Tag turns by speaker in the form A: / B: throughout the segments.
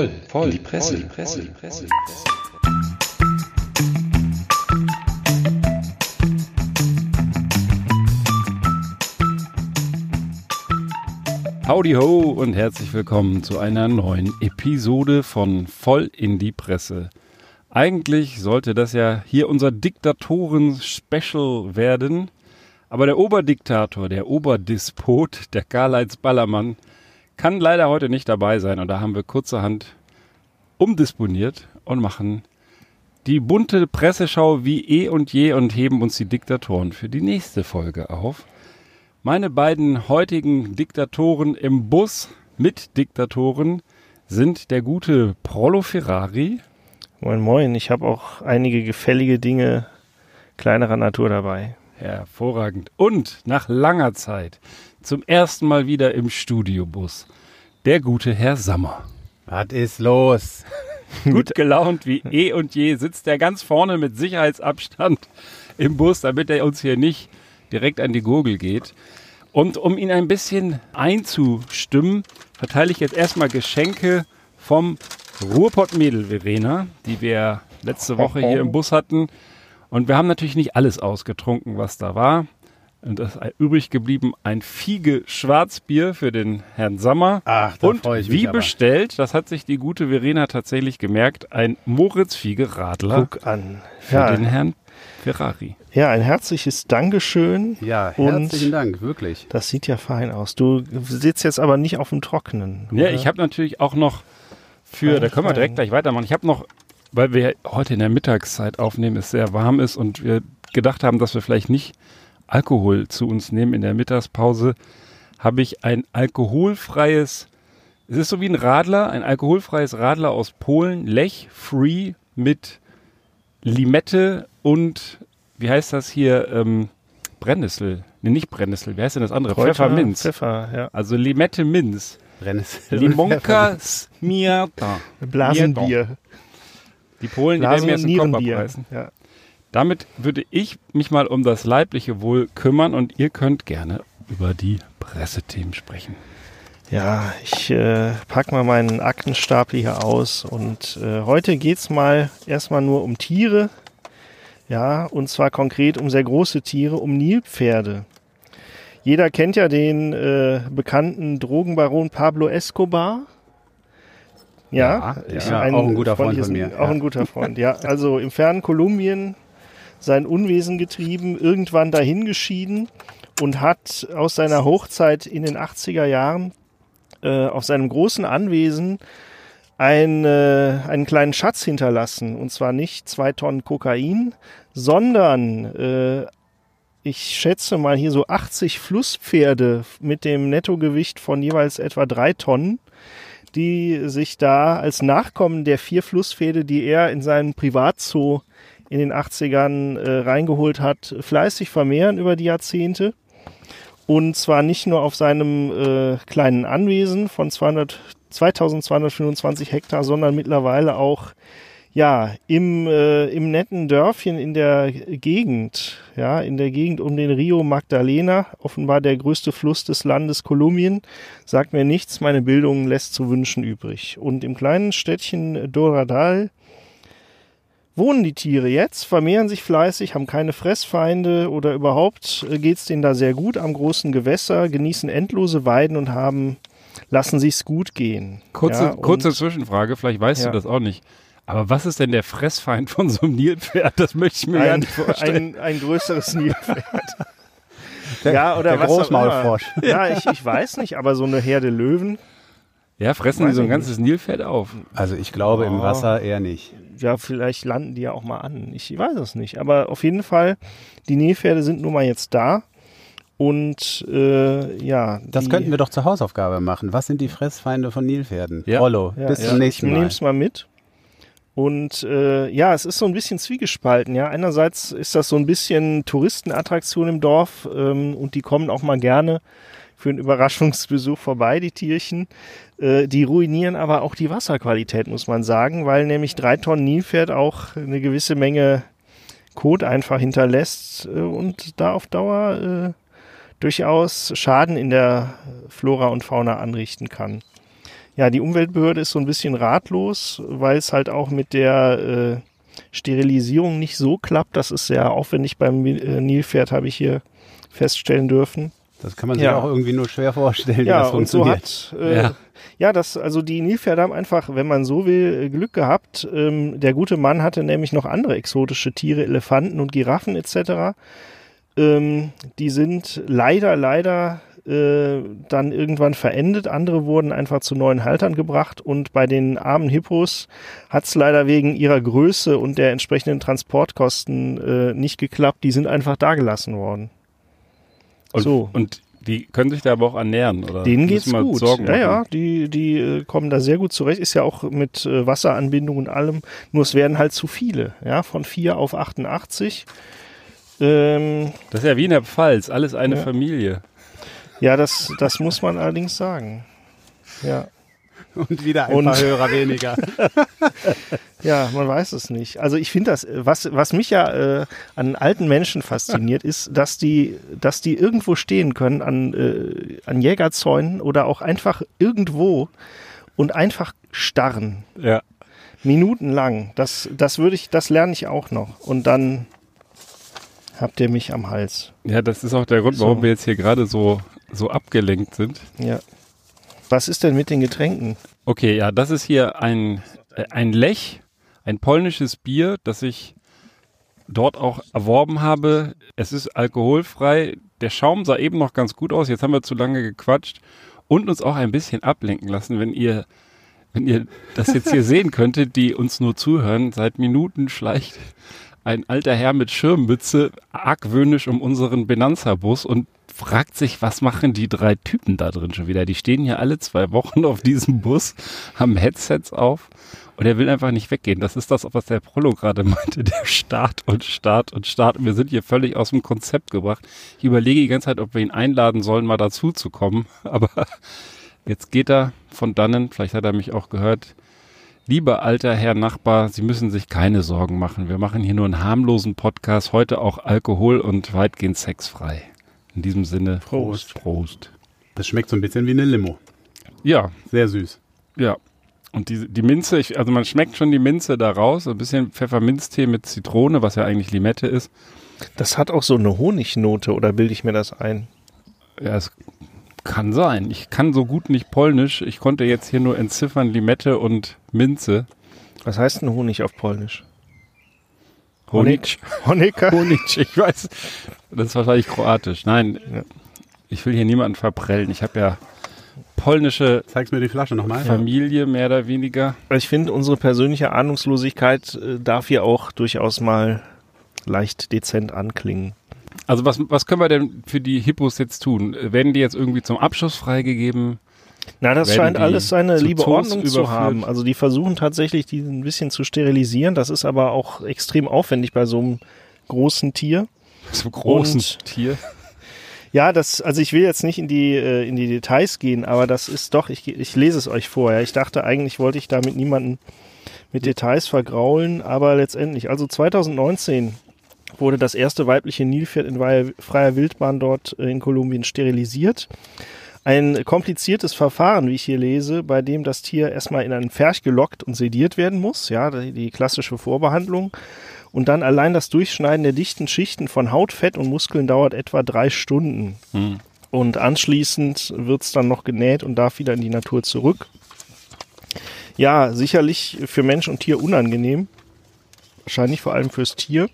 A: voll, voll, in die Presse, voll, die Presse, die Presse. Die Presse. Howdy ho und herzlich willkommen zu einer neuen Episode von Voll in die Presse. Eigentlich sollte das ja hier unser Diktatoren-Special werden, aber der Oberdiktator, der Oberdispot, der Karl-Heinz Ballermann, kann leider heute nicht dabei sein und da haben wir kurzerhand umdisponiert und machen die bunte Presseschau wie eh und je und heben uns die Diktatoren für die nächste Folge auf. Meine beiden heutigen Diktatoren im Bus mit Diktatoren sind der gute Prollo Ferrari.
B: Moin Moin, ich habe auch einige gefällige Dinge kleinerer Natur dabei.
A: Hervorragend. Und nach langer Zeit zum ersten Mal wieder im Studiobus. Der gute Herr Sammer.
C: Was ist los?
A: Gut gelaunt wie eh und je sitzt er ganz vorne mit Sicherheitsabstand im Bus, damit er uns hier nicht direkt an die Gurgel geht. Und um ihn ein bisschen einzustimmen, verteile ich jetzt erstmal Geschenke vom Ruhrpott-Mädel Verena, die wir letzte Woche hier im Bus hatten. Und wir haben natürlich nicht alles ausgetrunken, was da war. Und das ist übrig geblieben ein Fiege Schwarzbier für den Herrn Sammer.
C: Ach, da
A: Und
C: freue ich
A: wie
C: mich aber.
A: bestellt, das hat sich die gute Verena tatsächlich gemerkt, ein Moritz Fiege Radler
B: Guck an.
A: für
B: Ja,
A: den Herrn Ferrari.
B: ja, ein herzliches Dankeschön.
C: Ja,
B: Und-
C: herzlichen Dank, wirklich.
B: Das sieht ja fein aus. Du sitzt jetzt aber nicht auf dem Trockenen.
A: Ja,
B: oder?
A: ich habe natürlich auch noch für, da können wir direkt gleich weitermachen. Ich habe noch, weil wir heute in der Mittagszeit aufnehmen, es sehr warm ist und wir gedacht haben, dass wir vielleicht nicht Alkohol zu uns nehmen in der Mittagspause, habe ich ein alkoholfreies, es ist so wie ein Radler, ein alkoholfreies Radler aus Polen, Lech Free mit Limette und, wie heißt das hier, ähm, Brennnessel. Nee, nicht Brennnessel, wie heißt denn das andere?
B: Kräuter,
A: Pfefferminz.
B: Pfeffer, ja.
A: Also Limette Minz.
C: Brennnessel.
A: Limonka Smiata.
B: Blasenbier.
A: Die Polen, die werden
B: Blasen-
A: mir
B: und
A: jetzt den Kopf abreißen.
B: Ja.
A: Damit würde ich mich mal um das leibliche Wohl kümmern und ihr könnt gerne über die Pressethemen sprechen.
B: Ja, ich äh, pack mal meinen Aktenstapel hier aus und äh, heute geht's mal erstmal nur um Tiere. Ja, und zwar konkret um sehr große Tiere, um Nilpferde. Jeder kennt ja den äh, bekannten Drogenbaron Pablo Escobar. Ja,
C: Ja,
B: ist
C: ja, auch ein guter Freund von mir,
B: Auch
C: ja.
B: ein guter Freund, ja. Also im fernen Kolumbien sein Unwesen getrieben, irgendwann dahingeschieden und hat aus seiner Hochzeit in den 80er Jahren äh, auf seinem großen Anwesen ein, äh, einen kleinen Schatz hinterlassen. Und zwar nicht zwei Tonnen Kokain, sondern äh, ich schätze mal hier so 80 Flusspferde mit dem Nettogewicht von jeweils etwa drei Tonnen, die sich da als Nachkommen der vier Flusspferde, die er in seinen Privatzoo in den 80ern äh, reingeholt hat, fleißig vermehren über die Jahrzehnte. Und zwar nicht nur auf seinem äh, kleinen Anwesen von 200, 2225 Hektar, sondern mittlerweile auch ja, im, äh, im netten Dörfchen in der Gegend, ja, in der Gegend um den Rio Magdalena, offenbar der größte Fluss des Landes Kolumbien, sagt mir nichts, meine Bildung lässt zu wünschen übrig. Und im kleinen Städtchen Doradal wohnen die Tiere jetzt, vermehren sich fleißig, haben keine Fressfeinde oder überhaupt äh, geht's denen da sehr gut am großen Gewässer, genießen endlose Weiden und haben, lassen sich's gut gehen.
A: Kurze,
B: Ja, und-
A: kurze Zwischenfrage, vielleicht weißt
B: Ja.
A: du das auch nicht. Aber was ist denn der Fressfeind von so einem Nilpferd? Das möchte ich mir
B: ein,
A: nicht vorstellen.
B: ein, ein größeres Nilpferd. ja, oder
C: der
B: was
C: Großmaulfrosch.
B: Ja, ich, ich weiß nicht, aber so eine Herde Löwen,
A: ja, fressen die so ein ganzes Nilpferd auf.
C: Also ich glaube im
B: Oh.
C: Wasser eher nicht.
B: Ja, vielleicht landen die ja auch mal an. Ich weiß es nicht. Aber auf jeden Fall, die Nilpferde sind nun mal jetzt da. Und äh, ja,
C: Das könnten wir doch zur Hausaufgabe machen. Was sind die Fressfeinde von Nilpferden?
A: Ja.
C: Rollo,
B: ja,
C: bis
B: ja,
C: zum nächsten
B: Ich
C: Mal.
B: nehme es mal mit. Und äh, ja, es ist so ein bisschen zwiegespalten. Ja, einerseits ist das so ein bisschen Touristenattraktion im Dorf ähm, und die kommen auch mal gerne für einen Überraschungsbesuch vorbei, die Tierchen. Äh, die ruinieren aber auch die Wasserqualität, muss man sagen, weil nämlich drei Tonnen Nilpferd auch eine gewisse Menge Kot einfach hinterlässt äh, und da auf Dauer äh, durchaus Schaden in der Flora und Fauna anrichten kann. ja, die Umweltbehörde ist so ein bisschen ratlos, weil es halt auch mit der äh, Sterilisierung nicht so klappt. Das ist sehr aufwendig beim äh, Nilpferd, habe ich hier feststellen dürfen.
C: Das kann man sich
B: Ja.
C: auch irgendwie nur schwer vorstellen, wie
B: Ja,
C: das
B: und so
C: funktioniert.
B: hat, äh,
A: Ja.
B: ja. das, also die Nilpferde haben einfach, wenn man so will, Glück gehabt. Ähm, der gute Mann hatte nämlich noch andere exotische Tiere, Elefanten und Giraffen etc. Ähm, die sind leider, leider äh, dann irgendwann verendet. Andere wurden einfach zu neuen Haltern gebracht und bei den armen Hippos hat es leider wegen ihrer Größe und der entsprechenden Transportkosten äh, nicht geklappt. Die sind einfach dagelassen worden.
A: Und,
B: So.
A: und die können sich da aber auch ernähren, oder?
B: Denen geht's gut.
A: Sorgen
B: ja, ja, die, die äh, kommen da sehr gut zurecht. Ist ja auch mit äh, Wasseranbindung und allem. Nur es werden halt zu viele. Ja, von 4 auf 88. Ähm,
A: Das ist ja wie in der Pfalz, alles eine
B: Ja.
A: Familie.
B: ja, das, das muss man allerdings sagen. Ja.
C: Und wieder ein
B: Und-
C: paar Hörer weniger.
B: Ja, man weiß es nicht. Also ich finde das, was, was mich ja äh, an alten Menschen fasziniert, ist, dass die, dass die irgendwo stehen können an, äh, an Jägerzäunen oder auch einfach irgendwo und einfach starren.
A: Ja.
B: Minutenlang. Das, das würde ich, das lerne ich auch noch. Und dann habt ihr mich am Hals.
A: Ja, das ist auch der Grund, warum
B: So.
A: wir jetzt hier gerade so, so abgelenkt sind.
B: Ja. Was ist denn mit den Getränken?
A: Okay, ja, das ist hier ein, äh, ein Lech, ein polnisches Bier, das ich dort auch erworben habe. Es ist alkoholfrei. Der Schaum sah eben noch ganz gut aus. Jetzt haben wir zu lange gequatscht und uns auch ein bisschen ablenken lassen, wenn ihr wenn ihr das jetzt hier sehen könntet, die uns nur zuhören, seit Minuten schleicht ein alter Herr mit Schirmmütze argwöhnisch um unseren Benanza-Bus und fragt sich, was machen die drei Typen da drin schon wieder? Die stehen hier alle zwei Wochen auf diesem Bus, haben Headsets auf und er will einfach nicht weggehen. Das ist das, was der Prollo gerade meinte, der Start und Start und Start. Und wir sind hier völlig aus dem Konzept gebracht. Ich überlege die ganze Zeit, ob wir ihn einladen sollen, mal dazu zu kommen. Aber jetzt geht er von dannen, vielleicht hat er mich auch gehört, Lieber alter Herr Nachbar, Sie müssen sich keine Sorgen machen. Wir machen hier nur einen harmlosen Podcast, heute auch Alkohol und weitgehend sexfrei. In diesem Sinne,
B: Prost.
A: Prost.
C: Das schmeckt so ein bisschen wie eine Limo.
A: Ja,
C: Sehr süß.
A: ja. Und die, die Minze, ich, also man schmeckt schon die Minze da raus, ein bisschen Pfefferminztee mit Zitrone, was ja eigentlich Limette ist.
B: Das hat auch so eine Honignote, oder bilde ich mir das ein?
A: Ja, es kann sein. Ich kann so gut nicht Polnisch. Ich konnte jetzt hier nur entziffern Limette und Minze.
B: Was heißt denn Honig auf Polnisch?
A: Honig.
B: Honecker?
A: Honig, ich weiß. Das ist wahrscheinlich kroatisch. Nein,
B: Ja.
A: ich will hier niemanden verprellen. Ich habe ja polnische
C: Zeigst mir die Flasche nochmal?
A: Familie, mehr oder weniger.
B: Ich finde, unsere persönliche Ahnungslosigkeit äh, darf hier auch durchaus mal leicht dezent anklingen.
A: Also was, was können wir denn für die Hippos jetzt tun? Werden die jetzt irgendwie zum Abschuss freigegeben?
B: Na, das scheint alles seine
A: zu
B: liebe
A: Zoos
B: Ordnung zu
A: überführt?
B: haben. Also die versuchen tatsächlich, die ein bisschen zu sterilisieren. Das ist aber auch extrem aufwendig bei so einem großen Tier.
A: Zum großen
B: Und-
A: Tier?
B: Ja, das, also ich will jetzt nicht in die, äh, in die Details gehen, aber das ist doch, ich, ich lese es euch vor. Ja. Ich dachte, eigentlich wollte ich damit niemanden mit Details vergraulen, aber letztendlich, also 2019 wurde das erste weibliche Nilpferd in freier- Wildbahn dort äh, in Kolumbien sterilisiert. Ein kompliziertes Verfahren, wie ich hier lese, bei dem das Tier erstmal in einen Pferch gelockt und sediert werden muss, ja, die, klassische Vorbehandlung. Und dann allein das Durchschneiden der dichten Schichten von Haut, Fett und Muskeln dauert etwa drei Stunden.
A: Hm.
B: Und anschließend wird's dann noch genäht und darf wieder in die Natur zurück. Ja, sicherlich für Mensch und Tier unangenehm. Wahrscheinlich vor allem fürs Tier.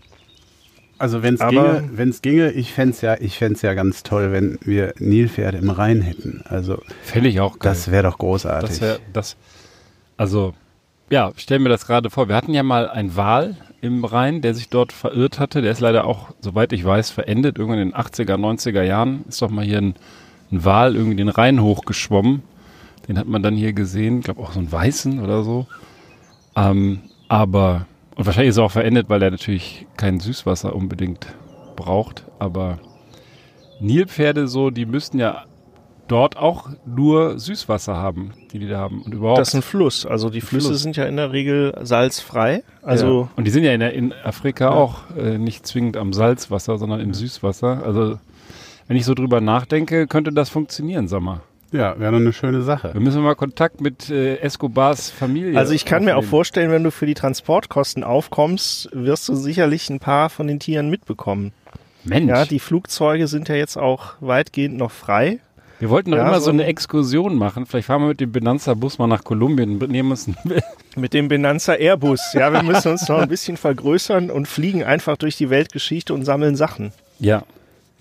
C: Also wenn es ginge, wenn's ginge, ich fände es ja, ich fänd's ja ganz toll, wenn wir Nilpferde im Rhein hätten. Also
A: Fände ich auch geil.
C: das wäre doch großartig.
A: Das wäre das. Also, ja, stell mir das gerade vor. Wir hatten ja mal einen Wal im Rhein, der sich dort verirrt hatte. Der ist leider auch, soweit ich weiß, verendet. Irgendwann in den 80er, 90er Jahren ist doch mal hier ein, ein Wal irgendwie den Rhein hochgeschwommen. Den hat man dann hier gesehen. Ich glaube auch so einen weißen oder so. Ähm, aber, und wahrscheinlich ist er auch verendet, weil er natürlich kein Süßwasser unbedingt braucht. Aber Nilpferde so, die müssten ja dort auch nur Süßwasser haben, die die da haben. Und überhaupt.
B: Das ist ein Fluss. Also die Flüsse
A: Fluss.
B: sind ja in der Regel salzfrei. Also
A: ja. Und die sind ja in, der, in Afrika auch äh, nicht zwingend am Salzwasser, sondern im Süßwasser. Also, wenn ich so drüber nachdenke, könnte das funktionieren, sag mal.
C: Ja, wäre doch eine schöne Sache.
A: Wir müssen mal Kontakt mit äh, Escobars Familie.
B: Also ich kann mir auch
A: aufnehmen.
B: vorstellen, wenn du für die Transportkosten aufkommst, wirst du sicherlich ein paar von den Tieren mitbekommen.
A: Mensch,
B: Ja, die Flugzeuge sind ja jetzt auch weitgehend noch frei.
A: wir wollten doch
B: Ja,
A: immer so
B: so
A: eine
B: ein-
A: Exkursion machen. Vielleicht fahren wir mit dem Benanza-Bus mal nach Kolumbien und nehmen uns
B: Mit dem Benanza Airbus. Ja, wir müssen uns noch ein bisschen vergrößern und fliegen einfach durch die Weltgeschichte und sammeln Sachen.
A: Ja,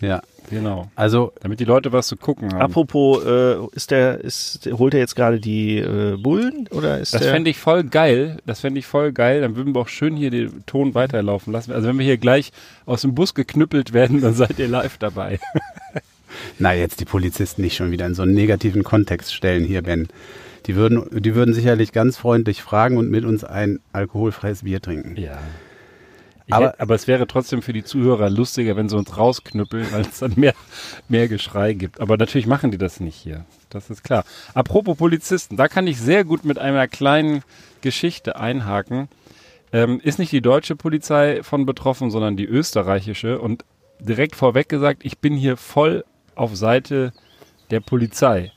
C: Ja,
A: genau.
C: also
A: Damit die Leute was zu gucken haben.
B: Apropos, äh, ist der, ist, holt er jetzt gerade die äh, Bullen oder ist
A: Das fände ich voll geil. Das fände ich voll geil. Dann würden wir auch schön hier den Ton weiterlaufen lassen. Also wenn wir hier gleich aus dem Bus geknüppelt werden, dann seid ihr live dabei.
C: Na, jetzt die Polizisten nicht schon wieder in so einen negativen Kontext stellen hier, Ben. Die würden, die würden sicherlich ganz freundlich fragen und mit uns ein alkoholfreies Bier trinken.
A: Ja.
C: Aber-
A: aber, aber es wäre trotzdem für die Zuhörer lustiger, wenn sie uns rausknüppeln, weil es dann mehr, mehr Geschrei gibt. Aber natürlich machen die das nicht hier. Das ist klar. Apropos Polizisten, da kann ich sehr gut mit einer kleinen Geschichte einhaken. Ähm, ist nicht die deutsche Polizei von betroffen, sondern die österreichische. Und direkt vorweg gesagt, ich bin hier voll auf Seite der Polizei.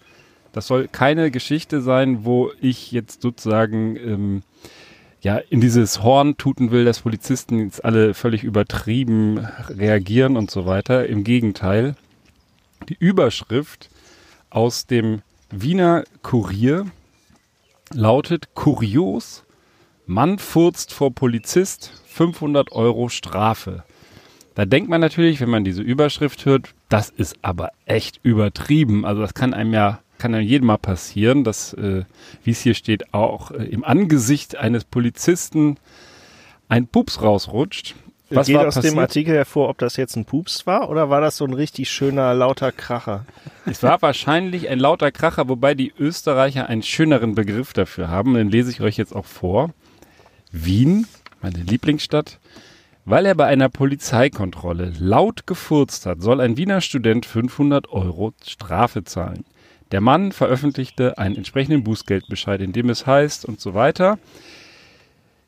A: Das soll keine Geschichte sein, wo ich jetzt sozusagen ähm, ja, in dieses Horn tuten will, dass Polizisten jetzt alle völlig übertrieben reagieren und so weiter. Im Gegenteil. Die Überschrift aus dem Wiener Kurier lautet Kurios, Mann furzt vor Polizist, 500 Euro Strafe. Da denkt man natürlich, wenn man diese Überschrift hört, das ist aber echt übertrieben. Also das kann einem ja, kann einem jedem mal passieren, dass, äh, wie es hier steht, auch äh, im Angesicht eines Polizisten ein Pups rausrutscht. Was
B: Geht aus
A: passiert?
B: dem Artikel hervor, ob das jetzt ein Pups war oder war das so ein richtig schöner, lauter Kracher?
A: Es war wahrscheinlich ein lauter Kracher, wobei die Österreicher einen schöneren Begriff dafür haben. Den lese ich euch jetzt auch vor. Wien, meine Lieblingsstadt. Weil er bei einer Polizeikontrolle laut gefurzt hat, soll ein Wiener Student 500 Euro Strafe zahlen. Der Mann veröffentlichte einen entsprechenden Bußgeldbescheid, in dem es heißt und so weiter.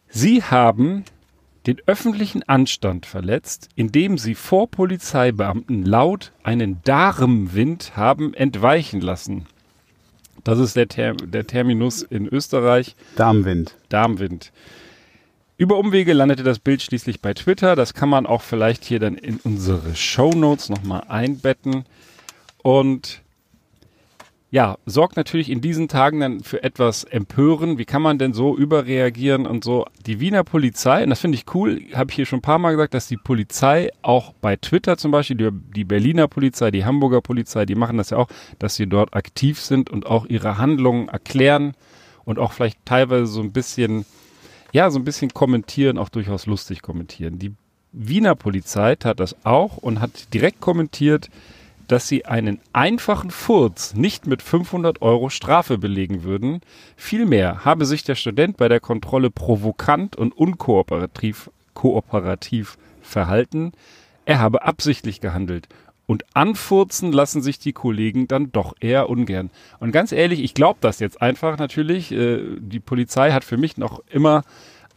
A: Sie haben den öffentlichen Anstand verletzt, indem sie vor Polizeibeamten laut einen Darmwind haben entweichen lassen. Das ist der, Ter der Terminus in Österreich,
C: Darmwind.
A: Darmwind. Über Umwege landete das Bild schließlich bei Twitter. Das kann man auch vielleicht hier dann in unsere Shownotes nochmal einbetten. Und ja, sorgt natürlich in diesen Tagen dann für etwas Empören. Wie kann man denn so überreagieren und so? Die Wiener Polizei, und das finde ich cool, habe ich hier schon ein paar Mal gesagt, dass die Polizei auch bei Twitter zum Beispiel, die, die Berliner Polizei, die Hamburger Polizei, die machen das ja auch, dass sie dort aktiv sind und auch ihre Handlungen erklären und auch vielleicht teilweise so ein bisschen, ja, so ein bisschen kommentieren, auch durchaus lustig kommentieren. Die Wiener Polizei tat das auch und hat direkt kommentiert, dass sie einen einfachen Furz nicht mit 500 Euro Strafe belegen würden. Vielmehr habe sich der Student bei der Kontrolle provokant und unkooperativ kooperativ verhalten. Er habe absichtlich gehandelt. Und anfurzen lassen sich die Kollegen dann doch eher ungern. Und ganz ehrlich, ich glaube das jetzt einfach natürlich. Äh, die Polizei hat für mich noch immer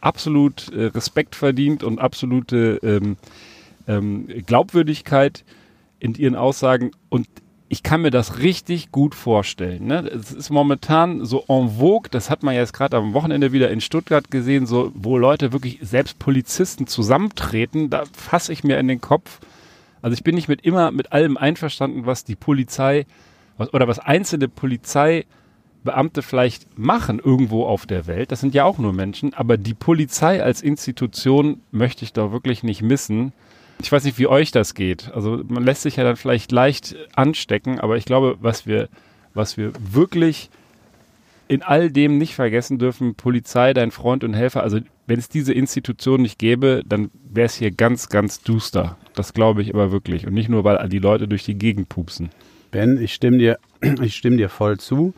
A: absolut äh, Respekt verdient und absolute ähm, ähm, Glaubwürdigkeit in ihren Aussagen und ich kann mir das richtig gut vorstellen. Ne? Es ist momentan so en vogue, das hat man jetzt gerade am Wochenende wieder in Stuttgart gesehen, so wo Leute wirklich selbst Polizisten zusammentreten, da fasse ich mir in den Kopf. Also ich bin nicht mit immer mit allem einverstanden, was die Polizei was, oder was einzelne Polizeibeamte vielleicht machen irgendwo auf der Welt. Das sind ja auch nur Menschen, aber die Polizei als Institution möchte ich da wirklich nicht missen. Ich weiß nicht, wie euch das geht. Also man lässt sich ja dann vielleicht leicht anstecken, aber ich glaube, was wir, was wir wirklich in all dem nicht vergessen dürfen, Polizei, dein Freund und Helfer, also wenn es diese Institution nicht gäbe, dann wäre es hier ganz, ganz duster. Das glaube ich aber wirklich. Und nicht nur, weil die Leute durch die Gegend pupsen.
C: Ben, ich stimme dir, ich stimme dir voll zu.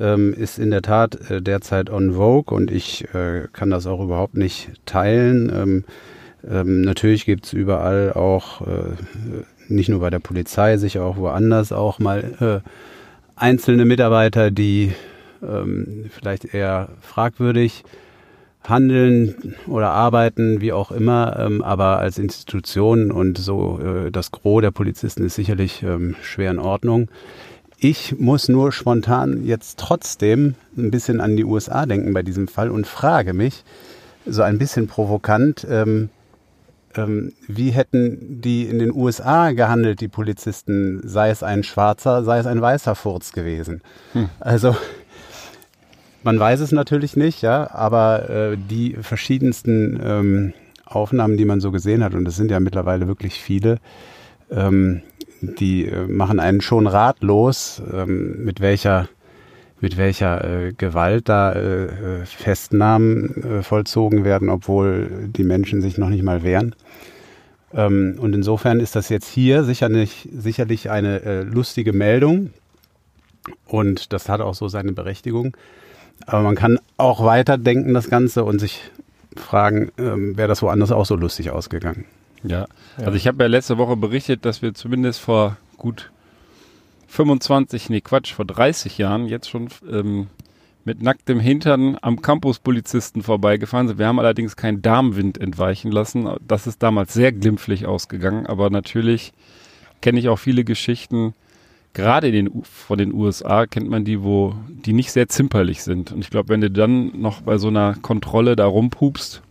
C: Ähm, ist in der Tat äh, derzeit on Vogue und ich äh, kann das auch überhaupt nicht teilen. Ähm, ähm, natürlich gibt es überall auch, äh, nicht nur bei der Polizei, sicher auch woanders auch mal äh, einzelne Mitarbeiter, die ähm, vielleicht eher fragwürdig handeln oder arbeiten, wie auch immer, ähm, aber als Institution und so äh, das Gros der Polizisten ist sicherlich ähm, schwer in Ordnung. ich muss nur spontan jetzt trotzdem ein bisschen an die USA denken bei diesem Fall und frage mich, so ein bisschen provokant, ähm, ähm, wie hätten die in den USA gehandelt, die Polizisten, sei es ein schwarzer, sei es ein weißer Furz gewesen. Hm. Also man weiß es natürlich nicht, ja, aber äh, die verschiedensten ähm, Aufnahmen, die man so gesehen hat, und das sind ja mittlerweile wirklich viele, ähm, die äh, machen einen schon ratlos, ähm, mit welcher mit welcher äh, Gewalt da äh, äh, Festnahmen äh, vollzogen werden, obwohl die Menschen sich noch nicht mal wehren. Ähm, und insofern ist das jetzt hier sicherlich, sicherlich eine äh, lustige Meldung und das hat auch so seine Berechtigung. Aber man kann auch weiterdenken das Ganze und sich fragen, ähm, wäre das woanders auch so lustig ausgegangen.
A: Ja, also ich habe ja letzte Woche berichtet, dass wir zumindest vor gut 25, nee Quatsch, vor 30 Jahren jetzt schon ähm, mit nacktem Hintern am Campuspolizisten vorbeigefahren sind. Wir haben allerdings keinen Darmwind entweichen lassen. Das ist damals sehr glimpflich ausgegangen, aber natürlich kenne ich auch viele Geschichten, gerade in den, von den USA kennt man die, wo die nicht sehr zimperlich sind. Und ich glaube, wenn du dann noch bei so einer Kontrolle da rumpupst,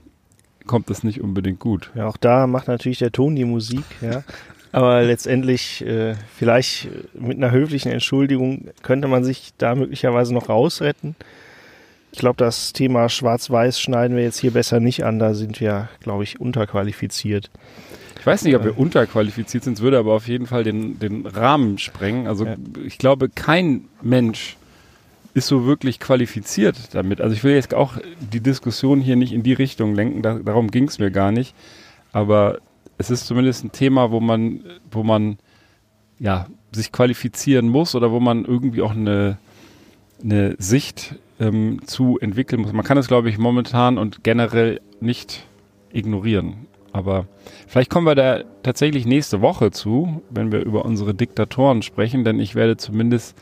A: kommt das nicht unbedingt gut.
B: Ja, auch da macht natürlich der Ton die Musik, ja. Aber letztendlich, äh, vielleicht mit einer höflichen Entschuldigung könnte man sich da möglicherweise noch rausretten. Ich glaube, das Thema Schwarz-Weiß schneiden wir jetzt hier besser nicht an. Da sind wir, glaube ich, unterqualifiziert.
A: Ich weiß nicht, ob wir unterqualifiziert sind, es würde aber auf jeden Fall den, den Rahmen sprengen. Also ja. ich glaube, kein Mensch ist so wirklich qualifiziert damit. Also ich will jetzt auch die Diskussion hier nicht in die Richtung lenken, da, darum ging es mir gar nicht. Aber es ist zumindest ein Thema, wo man, wo man ja, sich qualifizieren muss oder wo man irgendwie auch eine, eine Sicht ähm, zu entwickeln muss. Man kann es, glaube ich, momentan und generell nicht ignorieren. Aber vielleicht kommen wir da tatsächlich nächste Woche zu, wenn wir über unsere Diktatoren sprechen, denn ich werde zumindest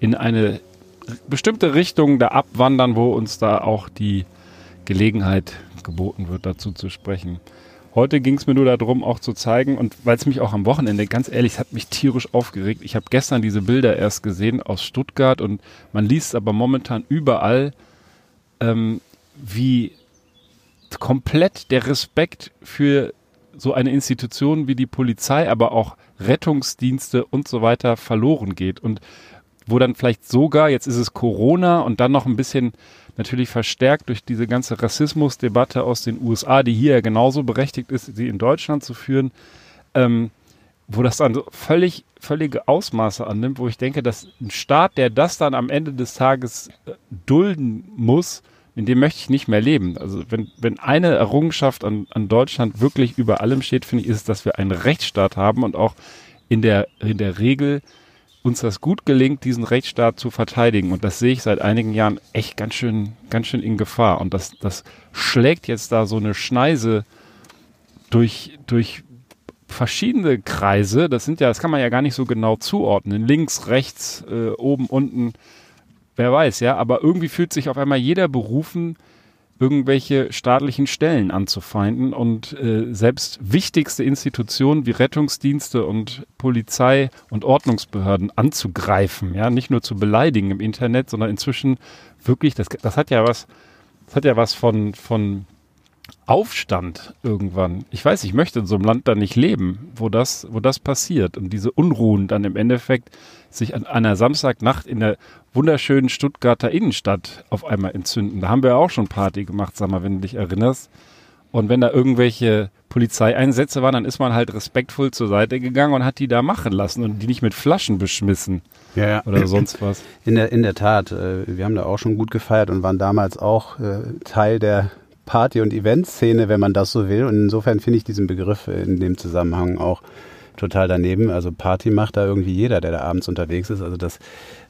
A: in eine bestimmte Richtung da abwandern, wo uns da auch die Gelegenheit geboten wird, dazu zu sprechen. Heute ging es mir nur darum, auch zu zeigen, und weil es mich auch am Wochenende, ganz ehrlich, hat mich tierisch aufgeregt. Ich habe gestern diese Bilder erst gesehen aus Stuttgart und man liest aber momentan überall, ähm, wie komplett der Respekt für so eine Institution wie die Polizei, aber auch Rettungsdienste und so weiter verloren geht. Und wo dann vielleicht sogar, jetzt ist es Corona und dann noch ein bisschen natürlich verstärkt durch diese ganze Rassismusdebatte aus den USA, die hier ja genauso berechtigt ist, sie in Deutschland zu führen, ähm, wo das dann so völlig, völlige Ausmaße annimmt, wo ich denke, dass ein Staat, der das dann am Ende des Tages äh, dulden muss, in dem möchte ich nicht mehr leben. Also wenn, wenn eine Errungenschaft an, an Deutschland wirklich über allem steht, finde ich, ist es, dass wir einen Rechtsstaat haben und auch in der, in der Regel uns das gut gelingt, diesen Rechtsstaat zu verteidigen. Und das sehe ich seit einigen Jahren echt ganz schön, ganz schön in Gefahr. Und das, das schlägt jetzt da so eine Schneise durch, durch verschiedene Kreise. Das sind ja, das kann man ja gar nicht so genau zuordnen. Links, rechts, äh, oben, unten wer weiß, ja, aber irgendwie fühlt sich auf einmal jeder berufen, irgendwelche staatlichen Stellen anzufeinden. Und äh, selbst wichtigste Institutionen wie Rettungsdienste und Polizei und Ordnungsbehörden anzugreifen, ja, nicht nur zu beleidigen im Internet, sondern inzwischen wirklich, das, das hat ja was, das hat ja was von, von Aufstand irgendwann. Ich weiß, ich möchte in so einem Land da nicht leben, wo das, wo das passiert und diese Unruhen dann im Endeffekt sich an einer Samstagnacht in der wunderschönen Stuttgarter Innenstadt auf einmal entzünden. Da haben wir auch schon Party gemacht, sag mal, wenn du dich erinnerst. Und wenn da irgendwelche Polizeieinsätze waren, dann ist man halt respektvoll zur Seite gegangen und hat die da machen lassen und die nicht mit Flaschen beschmissen ja, ja. oder sonst was.
C: In der, in der Tat, äh, wir haben da auch schon gut gefeiert und waren damals auch äh, Teil der Party- und Eventszene, wenn man das so will. Und insofern finde ich diesen Begriff in dem Zusammenhang auch total daneben. Also Party macht da irgendwie jeder, der da abends unterwegs ist. Also das,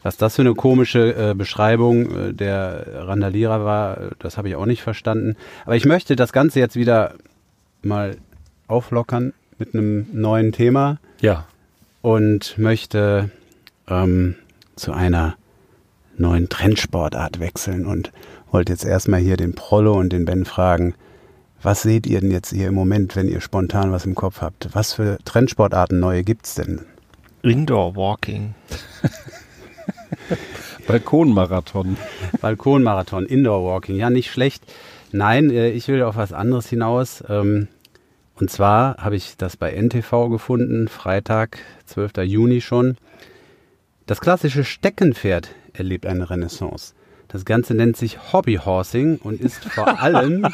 C: was das für eine komische äh, Beschreibung äh, der Randalierer war, das habe ich auch nicht verstanden. Aber ich möchte das Ganze jetzt wieder mal auflockern mit einem neuen Thema.
A: Ja.
C: Und möchte ähm, zu einer neuen Trendsportart wechseln und wollte jetzt erstmal hier den Prollo und den Ben fragen, was seht ihr denn jetzt hier im Moment, wenn ihr spontan was im Kopf habt? Was für Trendsportarten neue gibt's denn?
B: Indoor Walking.
A: Balkonmarathon.
C: Balkonmarathon, Indoor Walking, ja, nicht schlecht. Nein, äh, ich will auf was anderes hinaus. Ähm, und zwar habe ich das bei NTV gefunden, Freitag, 12. Juni schon. Das klassische Steckenpferd erlebt eine Renaissance. Das Ganze nennt sich Hobbyhorsing und ist vor allem,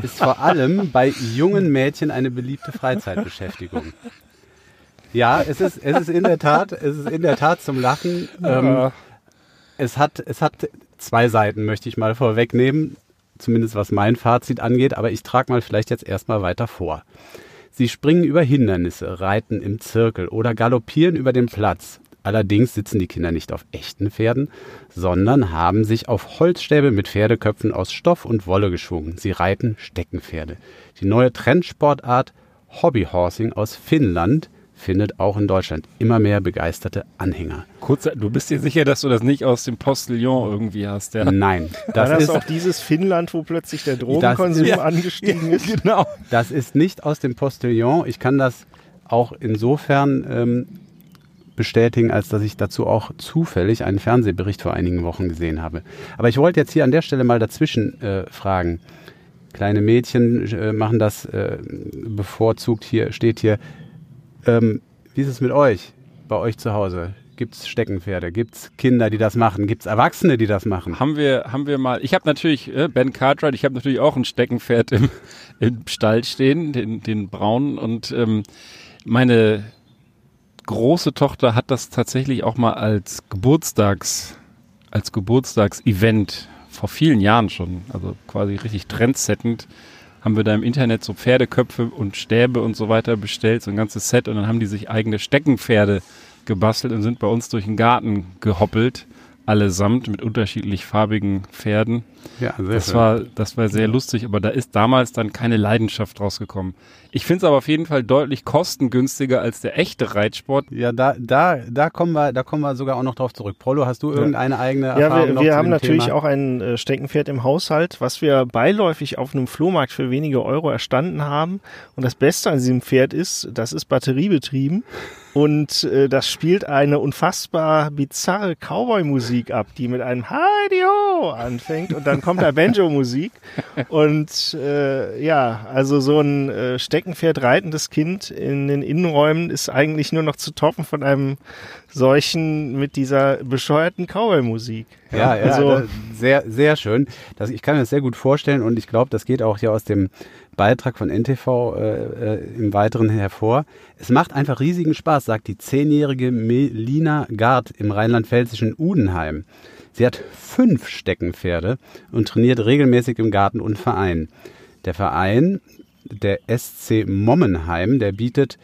C: ist vor allem bei jungen Mädchen eine beliebte Freizeitbeschäftigung. Ja, es ist, es ist in der Tat, es ist in der Tat zum Lachen. Ähm, es hat, es hat zwei Seiten, möchte ich mal vorwegnehmen, zumindest was mein Fazit angeht, aber ich trage mal vielleicht jetzt erstmal weiter vor. Sie springen über Hindernisse, reiten im Zirkel oder galoppieren über den Platz. Allerdings sitzen die Kinder nicht auf echten Pferden, sondern haben sich auf Holzstäbe mit Pferdeköpfen aus Stoff und Wolle geschwungen. Sie reiten Steckenpferde. Die neue Trendsportart Hobbyhorsing aus Finnland findet auch in Deutschland immer mehr begeisterte Anhänger.
A: Kurz, du bist dir sicher, dass du das nicht aus dem Postillon irgendwie hast, ja?
C: Nein,
B: Das
C: das
B: War das
C: ist
B: auch dieses Finnland, wo plötzlich der Drogenkonsum
C: ja.
B: angestiegen ist?
A: Genau.
C: Das ist nicht aus dem Postillon. Ich kann das auch insofern ähm, bestätigen, als dass ich dazu auch zufällig einen Fernsehbericht vor einigen Wochen gesehen habe. Aber ich wollte jetzt hier an der Stelle mal dazwischen äh, fragen. Kleine Mädchen äh, machen das äh, bevorzugt hier, steht hier. Ähm, wie ist es mit euch, bei euch zu Hause? Gibt es Steckenpferde? Gibt es Kinder, die das machen? Gibt es Erwachsene, die das machen?
A: Haben wir, haben wir mal, ich habe natürlich, äh, Ben Cartwright, ich habe natürlich auch ein Steckenpferd im, im Stall stehen, den, den braunen und ähm, meine große Tochter hat das tatsächlich auch mal als Geburtstags, als Geburtstagsevent vor vielen Jahren schon, also quasi richtig trendsettend, haben wir da im Internet so Pferdeköpfe und Stäbe und so weiter bestellt, so ein ganzes Set und dann haben die sich eigene Steckenpferde gebastelt und sind bei uns durch den Garten gehoppelt, allesamt mit unterschiedlich farbigen Pferden.
C: Ja, sehr
A: Das war, das war sehr lustig, aber da ist damals dann keine Leidenschaft rausgekommen. Ich finde es aber auf jeden Fall deutlich kostengünstiger als der echte Reitsport.
C: Ja, da, da, da kommen wir, da kommen wir sogar auch noch drauf zurück. Prolo, hast du irgendeine eigene
B: Ja,
C: Erfahrung
B: wir,
C: noch
B: wir
C: zu
B: haben
C: dem
B: natürlich
C: Thema?
B: auch ein äh, Steckenpferd im Haushalt, was wir beiläufig auf einem Flohmarkt für wenige Euro erstanden haben. Und das Beste an diesem Pferd ist, das ist batteriebetrieben und äh, das spielt eine unfassbar bizarre Cowboy-Musik ab, die mit einem Heidi Ho anfängt und dann kommt da Banjo-Musik. Und äh, ja, also so ein äh, Steckenpferd reitendes Kind in den Innenräumen ist eigentlich nur noch zu toppen von einem solchen mit dieser bescheuerten Cowboy-Musik.
C: Ja, ja
B: also
C: da- sehr, sehr schön. Das, ich kann mir das sehr gut vorstellen und ich glaube, das geht auch hier aus dem Beitrag von NTV äh, äh, im Weiteren hervor. Es macht einfach riesigen Spaß, sagt die zehnjährige Melina Gard im rheinland-pfälzischen Udenheim. Sie hat fünf Steckenpferde und trainiert regelmäßig im Garten und Verein. Der Verein, der SC Mommenheim, der bietet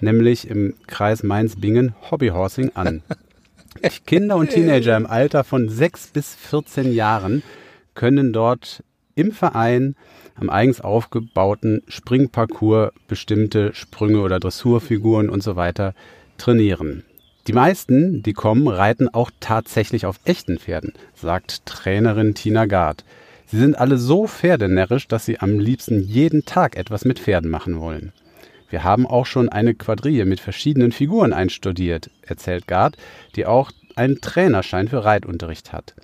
C: nämlich im Kreis Mainz-Bingen Hobbyhorsing an. Kinder und Teenager im Alter von 6 bis 14 Jahren können dort im Verein am eigens aufgebauten Springparcours bestimmte Sprünge oder Dressurfiguren und so weiter trainieren. Die meisten, die kommen, reiten auch tatsächlich auf echten Pferden, sagt Trainerin Tina Gard. Sie sind alle so pferdenärrisch, dass sie am liebsten jeden Tag etwas mit Pferden machen wollen. Wir haben auch schon eine Quadrille mit verschiedenen Figuren einstudiert, erzählt Gard, die auch einen Trainerschein für Reitunterricht hat.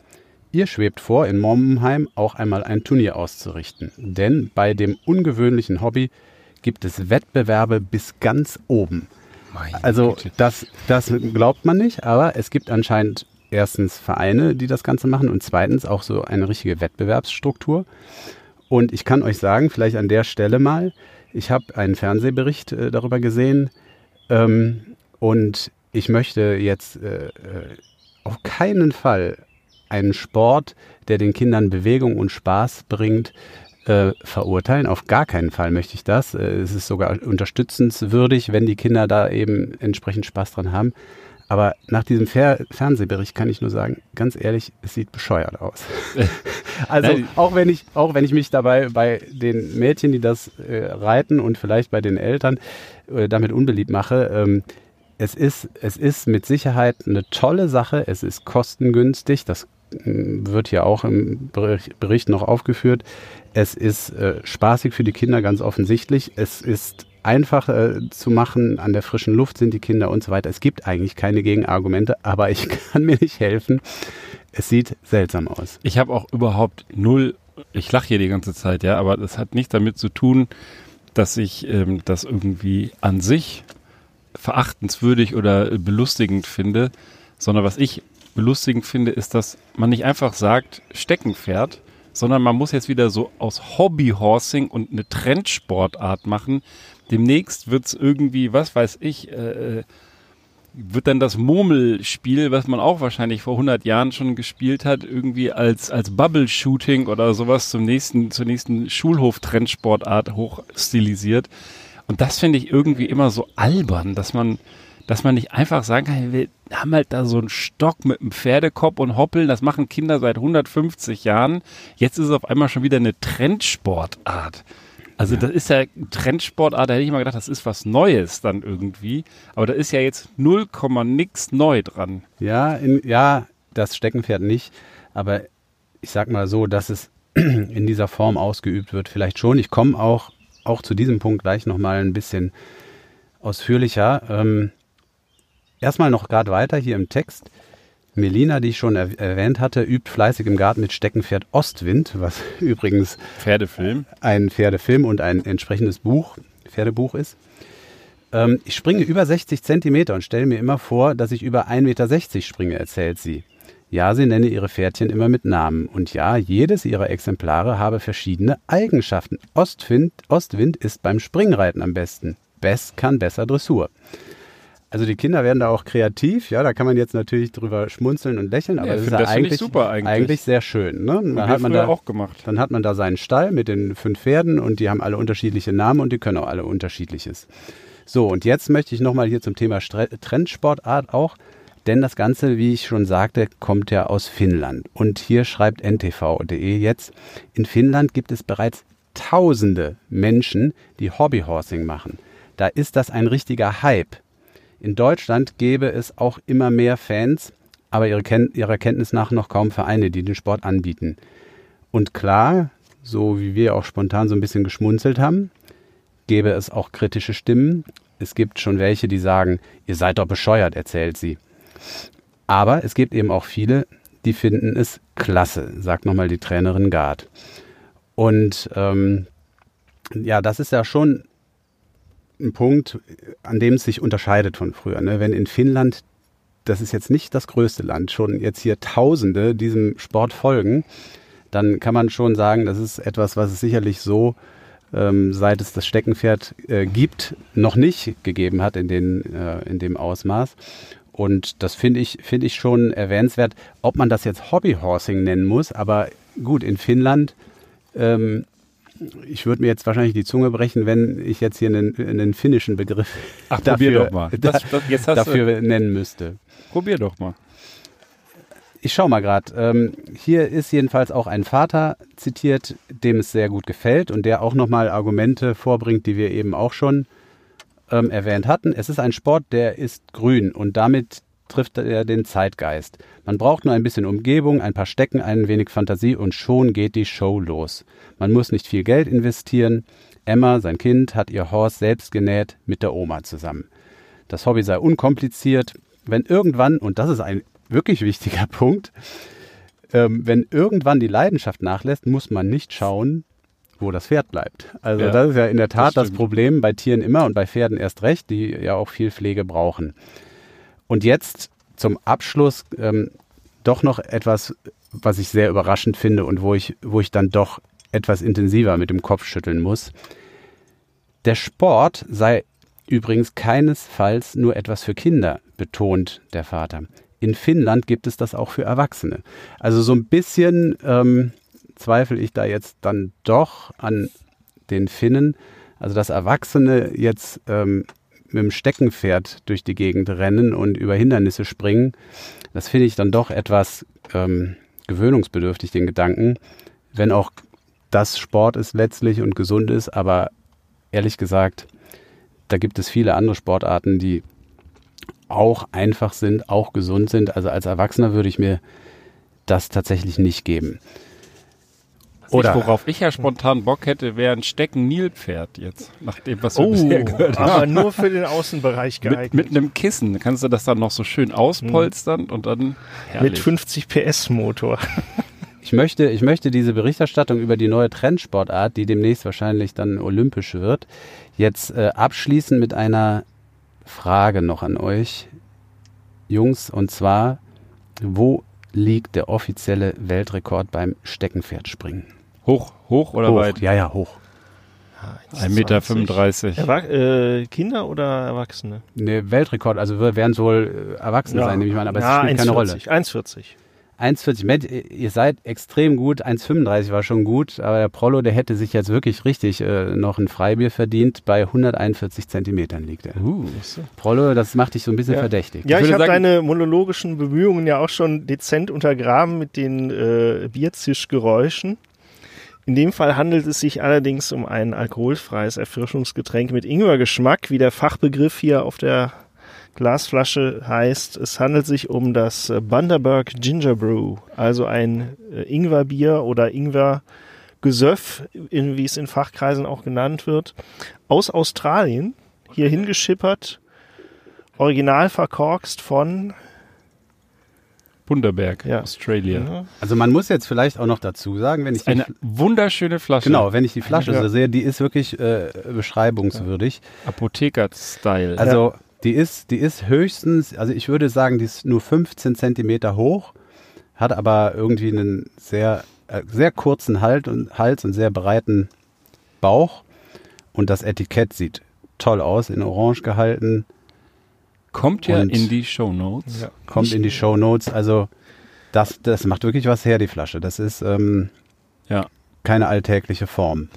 C: Ihr schwebt vor, in Mommenheim auch einmal ein Turnier auszurichten. Denn bei dem ungewöhnlichen Hobby gibt es Wettbewerbe bis ganz oben. Also das, das glaubt man nicht, aber es gibt anscheinend erstens Vereine, die das Ganze machen und zweitens auch so eine richtige Wettbewerbsstruktur. Und ich kann euch sagen, vielleicht an der Stelle mal, ich habe einen Fernsehbericht äh, darüber gesehen ähm, und ich möchte jetzt äh, äh, auf keinen Fall einen Sport, der den Kindern Bewegung und Spaß bringt, äh, verurteilen. Auf gar keinen Fall möchte ich das. Äh, es ist sogar unterstützenswürdig, wenn die Kinder da eben entsprechend Spaß dran haben. Aber nach diesem Fer Fernsehbericht kann ich nur sagen, ganz ehrlich, es sieht bescheuert aus. also
A: Nein.
C: auch wenn ich, auch wenn ich mich dabei bei den Mädchen, die das äh, reiten und vielleicht bei den Eltern äh, damit unbeliebt mache, ähm, es ist, es ist mit Sicherheit eine tolle Sache. Es ist kostengünstig. Das wird hier auch im Bericht, noch aufgeführt. Es ist äh, spaßig für die Kinder, ganz offensichtlich. Es ist einfach äh, zu machen. An der frischen Luft sind die Kinder und so weiter. Es gibt eigentlich keine Gegenargumente, aber ich kann mir nicht helfen. Es sieht seltsam aus.
A: Ich habe auch überhaupt null, ich lache hier die ganze Zeit, ja, aber das hat nichts damit zu tun, dass ich ähm, das irgendwie an sich verachtenswürdig oder belustigend finde, sondern was ich belustigend finde, ist, dass man nicht einfach sagt, Steckenpferd, sondern man muss jetzt wieder so aus Hobbyhorsing und eine Trendsportart machen. Demnächst wird es irgendwie, was weiß ich, äh, äh, wird dann das Murmelspiel, was man auch wahrscheinlich vor 100 Jahren schon gespielt hat, irgendwie als, als Bubble-Shooting oder sowas zum nächsten, zur nächsten Schulhof-Trendsportart hochstilisiert. Und das finde ich irgendwie immer so albern, dass man, dass man nicht einfach sagen kann, wir haben halt da so einen Stock mit einem Pferdekopf und hoppeln, das machen Kinder seit 150 Jahren. Jetzt ist es auf einmal schon wieder eine Trendsportart. Also ja. das ist ja Trendsportart, da hätte ich mal gedacht, das ist was Neues dann irgendwie. Aber da ist ja jetzt 0, nix neu dran.
C: Ja, in, ja, das Steckenpferd nicht. Aber ich sag mal so, dass es in dieser Form ausgeübt wird, vielleicht schon. Ich komme auch, auch zu diesem Punkt gleich nochmal ein bisschen ausführlicher. Ähm, erstmal noch gerade weiter hier im Text. Melina, die ich schon er erwähnt hatte, übt fleißig im Garten mit Steckenpferd Ostwind, was übrigens
A: Pferdefilm.
C: ein Pferdefilm und ein entsprechendes Buch, Pferdebuch ist. Ähm, ich springe über 60 Zentimeter und stelle mir immer vor, dass ich über 1,60 Meter springe, erzählt sie. Ja, sie nenne ihre Pferdchen immer mit Namen. Und ja, jedes ihrer Exemplare habe verschiedene Eigenschaften. Ostwind, Ostwind ist beim Springreiten am besten. Bess kann besser Dressur. Also die Kinder werden da auch kreativ, ja, da kann man jetzt natürlich drüber schmunzeln und lächeln, aber ja, das ist ja das eigentlich, super eigentlich. eigentlich sehr schön. Ne?
A: Dann hat man da auch gemacht.
C: Dann hat man da seinen Stall mit den fünf Pferden und die haben alle unterschiedliche Namen und die können auch alle unterschiedliches. So, und jetzt möchte ich nochmal hier zum Thema Trendsportart auch, denn das Ganze, wie ich schon sagte, kommt ja aus Finnland. Und hier schreibt ntv.de jetzt, in Finnland gibt es bereits tausende Menschen, die Hobbyhorsing machen. Da ist das ein richtiger Hype. In Deutschland gäbe es auch immer mehr Fans, aber ihre Ken ihrer Kenntnis nach noch kaum Vereine, die den Sport anbieten. Und klar, so wie wir auch spontan so ein bisschen geschmunzelt haben, gäbe es auch kritische Stimmen. Es gibt schon welche, die sagen, ihr seid doch bescheuert, erzählt sie. Aber es gibt eben auch viele, die finden es klasse, sagt nochmal die Trainerin Gard. Und ähm, ja, das ist ja schon ein Punkt, an dem es sich unterscheidet von früher. Ne? Wenn in Finnland, das ist jetzt nicht das größte Land, schon jetzt hier Tausende diesem Sport folgen, dann kann man schon sagen, das ist etwas, was es sicherlich so, ähm, seit es das Steckenpferd äh, gibt, noch nicht gegeben hat in, den, äh, in dem Ausmaß. Und das finde ich, finde ich schon erwähnenswert, ob man das jetzt Hobbyhorsing nennen muss, aber gut, in Finnland ähm, ich würde mir jetzt wahrscheinlich die Zunge brechen, wenn ich jetzt hier einen, einen finnischen Begriff
A: Ach, dafür.
C: Das, das, dafür nennen müsste.
A: Probier doch mal.
C: Ich schau mal gerade. Ähm, hier ist jedenfalls auch ein Vater zitiert, dem es sehr gut gefällt und der auch nochmal Argumente vorbringt, die wir eben auch schon ähm, erwähnt hatten. Es ist ein Sport, der ist grün und damit trifft er den Zeitgeist. Man braucht nur ein bisschen Umgebung, ein paar Stecken, ein wenig Fantasie und schon geht die Show los. Man muss nicht viel Geld investieren. Emma, sein Kind, hat ihr Horse selbst genäht mit der Oma zusammen. Das Hobby sei unkompliziert. Wenn irgendwann, und das ist ein wirklich wichtiger Punkt, ähm, wenn irgendwann die Leidenschaft nachlässt, muss man nicht schauen, wo das Pferd bleibt. Also ja, das ist ja in der Tat das, das Problem bei Tieren immer und bei Pferden erst recht, die ja auch viel Pflege brauchen. Und jetzt zum Abschluss ähm, doch noch etwas, was ich sehr überraschend finde und wo ich, wo ich dann doch etwas intensiver mit dem Kopf schütteln muss. Der Sport sei übrigens keinesfalls nur etwas für Kinder, betont der Vater. In Finnland gibt es das auch für Erwachsene. Also so ein bisschen ähm, zweifle ich da jetzt dann doch an den Finnen. Also dass Erwachsene jetzt ähm, mit dem Steckenpferd durch die Gegend rennen und über Hindernisse springen, das finde ich dann doch etwas ähm, gewöhnungsbedürftig, den Gedanken, wenn auch das Sport ist letztlich und gesund ist, aber ehrlich gesagt, da gibt es viele andere Sportarten, die auch einfach sind, auch gesund sind. Also als Erwachsener würde ich mir das tatsächlich nicht geben. Oder-
A: worauf ich ja spontan Bock hätte, wäre ein Stecken-Nilpferd jetzt, nach dem, was wir
B: Oh,
A: bisher gehört haben.
B: aber nur für den Außenbereich
A: Mit,
B: geeignet.
A: mit einem Kissen kannst du das dann noch so schön auspolstern und dann
B: Mit
A: herrlich.
B: 50 PS Motor.
C: Ich möchte, ich möchte diese Berichterstattung über die neue Trendsportart, die demnächst wahrscheinlich dann olympisch wird, jetzt äh, abschließen mit einer Frage noch an euch, Jungs, und zwar, wo liegt der offizielle Weltrekord beim Steckenpferdspringen?
A: Hoch, hoch oder
C: hoch.
A: weit?
C: Ja, ja, hoch.
A: 1,35 Meter. 35.
B: Erwa äh, Kinder oder Erwachsene?
C: Ne, Weltrekord, also wir werden es wohl äh, Erwachsene sein, nehme ich mal an, aber
B: ja,
C: es spielt keine Rolle.
B: 1,40. 1,40.
C: 1,40 Mensch, ihr seid extrem gut. 1,35 war schon gut, aber der Prollo, der hätte sich jetzt wirklich richtig äh, noch ein Freibier verdient. Bei 141 Zentimetern liegt er.
A: Uh,
C: Prollo, das macht dich so ein bisschen
B: Ja.
C: verdächtig.
B: Ja,
A: Ich
B: ich, habe deine monologischen Bemühungen ja auch schon dezent untergraben mit den äh, Bierzischgeräuschen. In dem Fall handelt es sich allerdings um ein alkoholfreies Erfrischungsgetränk mit Ingwergeschmack, wie der Fachbegriff hier auf der Glasflasche heißt. Es handelt sich um das äh, Bundaberg Ginger Brew, also ein äh, Ingwerbier oder Ingwergesöff, in, wie es in Fachkreisen auch genannt wird, aus Australien, hier hingeschippert, original verkorkst von
A: Bunderberg,
B: Ja.
A: Australia.
B: ja,
C: Also man muss jetzt vielleicht auch noch dazu sagen, wenn ich die,
A: Eine wunderschöne Flasche.
C: genau, wenn ich die Flasche
B: Ja.
C: so sehe, die ist wirklich äh, beschreibungswürdig.
A: Apotheker-Style.
C: Also die ist, die ist höchstens, also ich würde sagen, die ist nur 15 Zentimeter hoch, hat aber irgendwie einen sehr, äh, sehr kurzen Halt und, Hals und sehr breiten Bauch. Und das Etikett sieht toll aus, in Orange gehalten,
A: Kommt ja
C: Und-
A: in die Shownotes.
B: ja.
C: kommt in die Show Notes. Also das, das macht wirklich was her, die Flasche. Das ist ähm,
A: Ja.
C: keine alltägliche Form.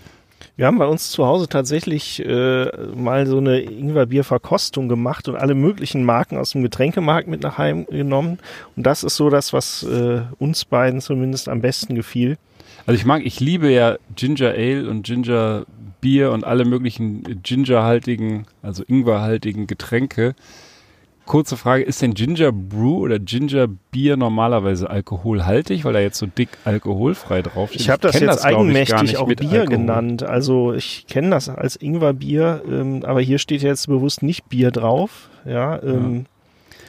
B: Wir haben bei uns zu Hause tatsächlich äh, mal so eine Ingwerbier-Verkostung gemacht und alle möglichen Marken aus dem Getränkemarkt mit nach Hause genommen. Und das ist so das, was äh, uns beiden zumindest am besten gefiel.
A: Also ich mag, ich liebe ja Ginger Ale und Ginger Bier und alle möglichen gingerhaltigen, also ingwerhaltigen Getränke. Kurze Frage, ist denn Ginger Brew oder Ginger Bier normalerweise alkoholhaltig, weil da jetzt so dick alkoholfrei draufsteht?
B: Ich habe das jetzt
A: ich, gar
B: eigenmächtig
A: nicht
B: auch Bier
A: Alkohol.
B: genannt. Also ich kenne das als Ingwerbier, ähm, aber hier steht jetzt bewusst nicht Bier drauf. Ja, ähm,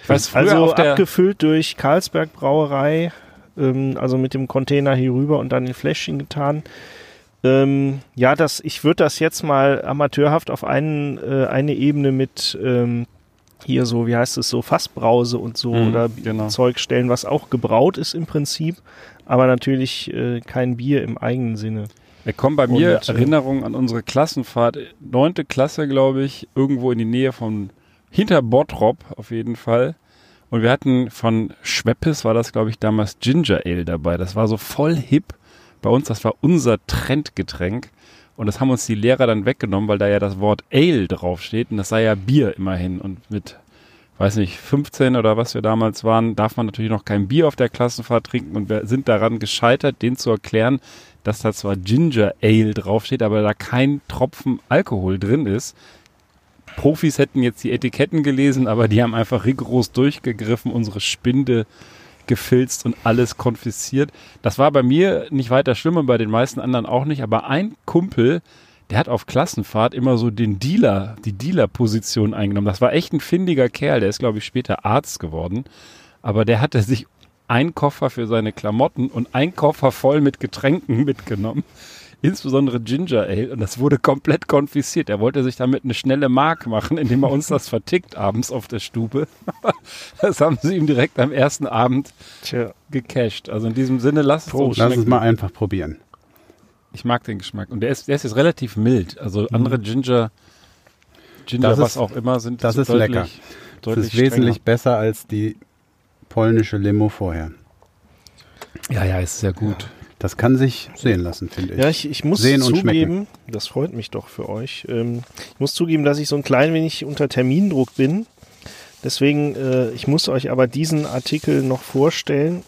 A: Ich weiß,
B: also abgefüllt durch Karlsberg Brauerei, ähm, also mit dem Container hier rüber und dann in Fläschchen getan. Ähm, ja, das, ich würde das jetzt mal amateurhaft auf einen, äh, eine Ebene mit ähm, hier so, wie heißt es so, Fassbrause und so
A: Mhm,
B: oder
A: genau.
B: Zeug stellen, was auch gebraut ist im Prinzip, aber natürlich äh, kein Bier im eigenen Sinne.
A: Da kommen bei mir
B: Und, äh,
A: Erinnerungen an unsere Klassenfahrt, neunte Klasse, glaube ich, irgendwo in die Nähe von hinter Bottrop auf jeden Fall. Und wir hatten von Schweppes, war das, glaube ich, damals Ginger Ale dabei. Das war so voll hip bei uns. Das war unser Trendgetränk. Und das haben uns die Lehrer dann weggenommen, weil da ja das Wort Ale draufsteht. Und das sei ja Bier immerhin. Und mit, weiß nicht, 15 oder was wir damals waren, darf man natürlich noch kein Bier auf der Klassenfahrt trinken. Und wir sind daran gescheitert, denen zu erklären, dass da zwar Ginger Ale draufsteht, aber da kein Tropfen Alkohol drin ist. Profis hätten jetzt die Etiketten gelesen, aber die haben einfach rigoros durchgegriffen, unsere Spinde gefilzt und alles konfisziert. Das war bei mir nicht weiter schlimm und bei den meisten anderen auch nicht, aber ein Kumpel, der hat auf Klassenfahrt immer so den Dealer, die Dealer-Position eingenommen. Das war echt ein findiger Kerl, der ist, glaube ich, später Arzt geworden. Aber der hatte sich ein Koffer für seine Klamotten und ein Koffer voll mit Getränken mitgenommen. Insbesondere Ginger Ale. Und das wurde komplett konfisziert. Er wollte sich damit eine schnelle Mark machen, indem er uns das vertickt abends auf der Stube. das haben sie ihm direkt am ersten Abend
B: Tja,
A: gecasht. Also in diesem Sinne, lass es uns.
C: Lass
A: schmecken.
C: mal einfach probieren.
A: Ich mag den Geschmack. Und der ist, der ist jetzt relativ mild. Also andere Ginger, Ginger,
C: Das
A: was
C: ist-
A: auch immer, sind
C: das
A: so
C: ist
A: deutlich,
C: lecker. Das
A: Deutlich
C: ist wesentlich
A: strenger.
C: besser als die polnische Limo vorher.
A: Ja, ja, ist sehr gut.
C: Das kann sich sehen lassen, finde ich.
B: Ja, ich, ich muss
C: Sehen und
B: zugeben, das freut mich doch für euch. Ähm, ich muss zugeben, dass ich so ein klein wenig unter Termindruck bin. Deswegen, äh, ich muss euch aber diesen Artikel noch vorstellen,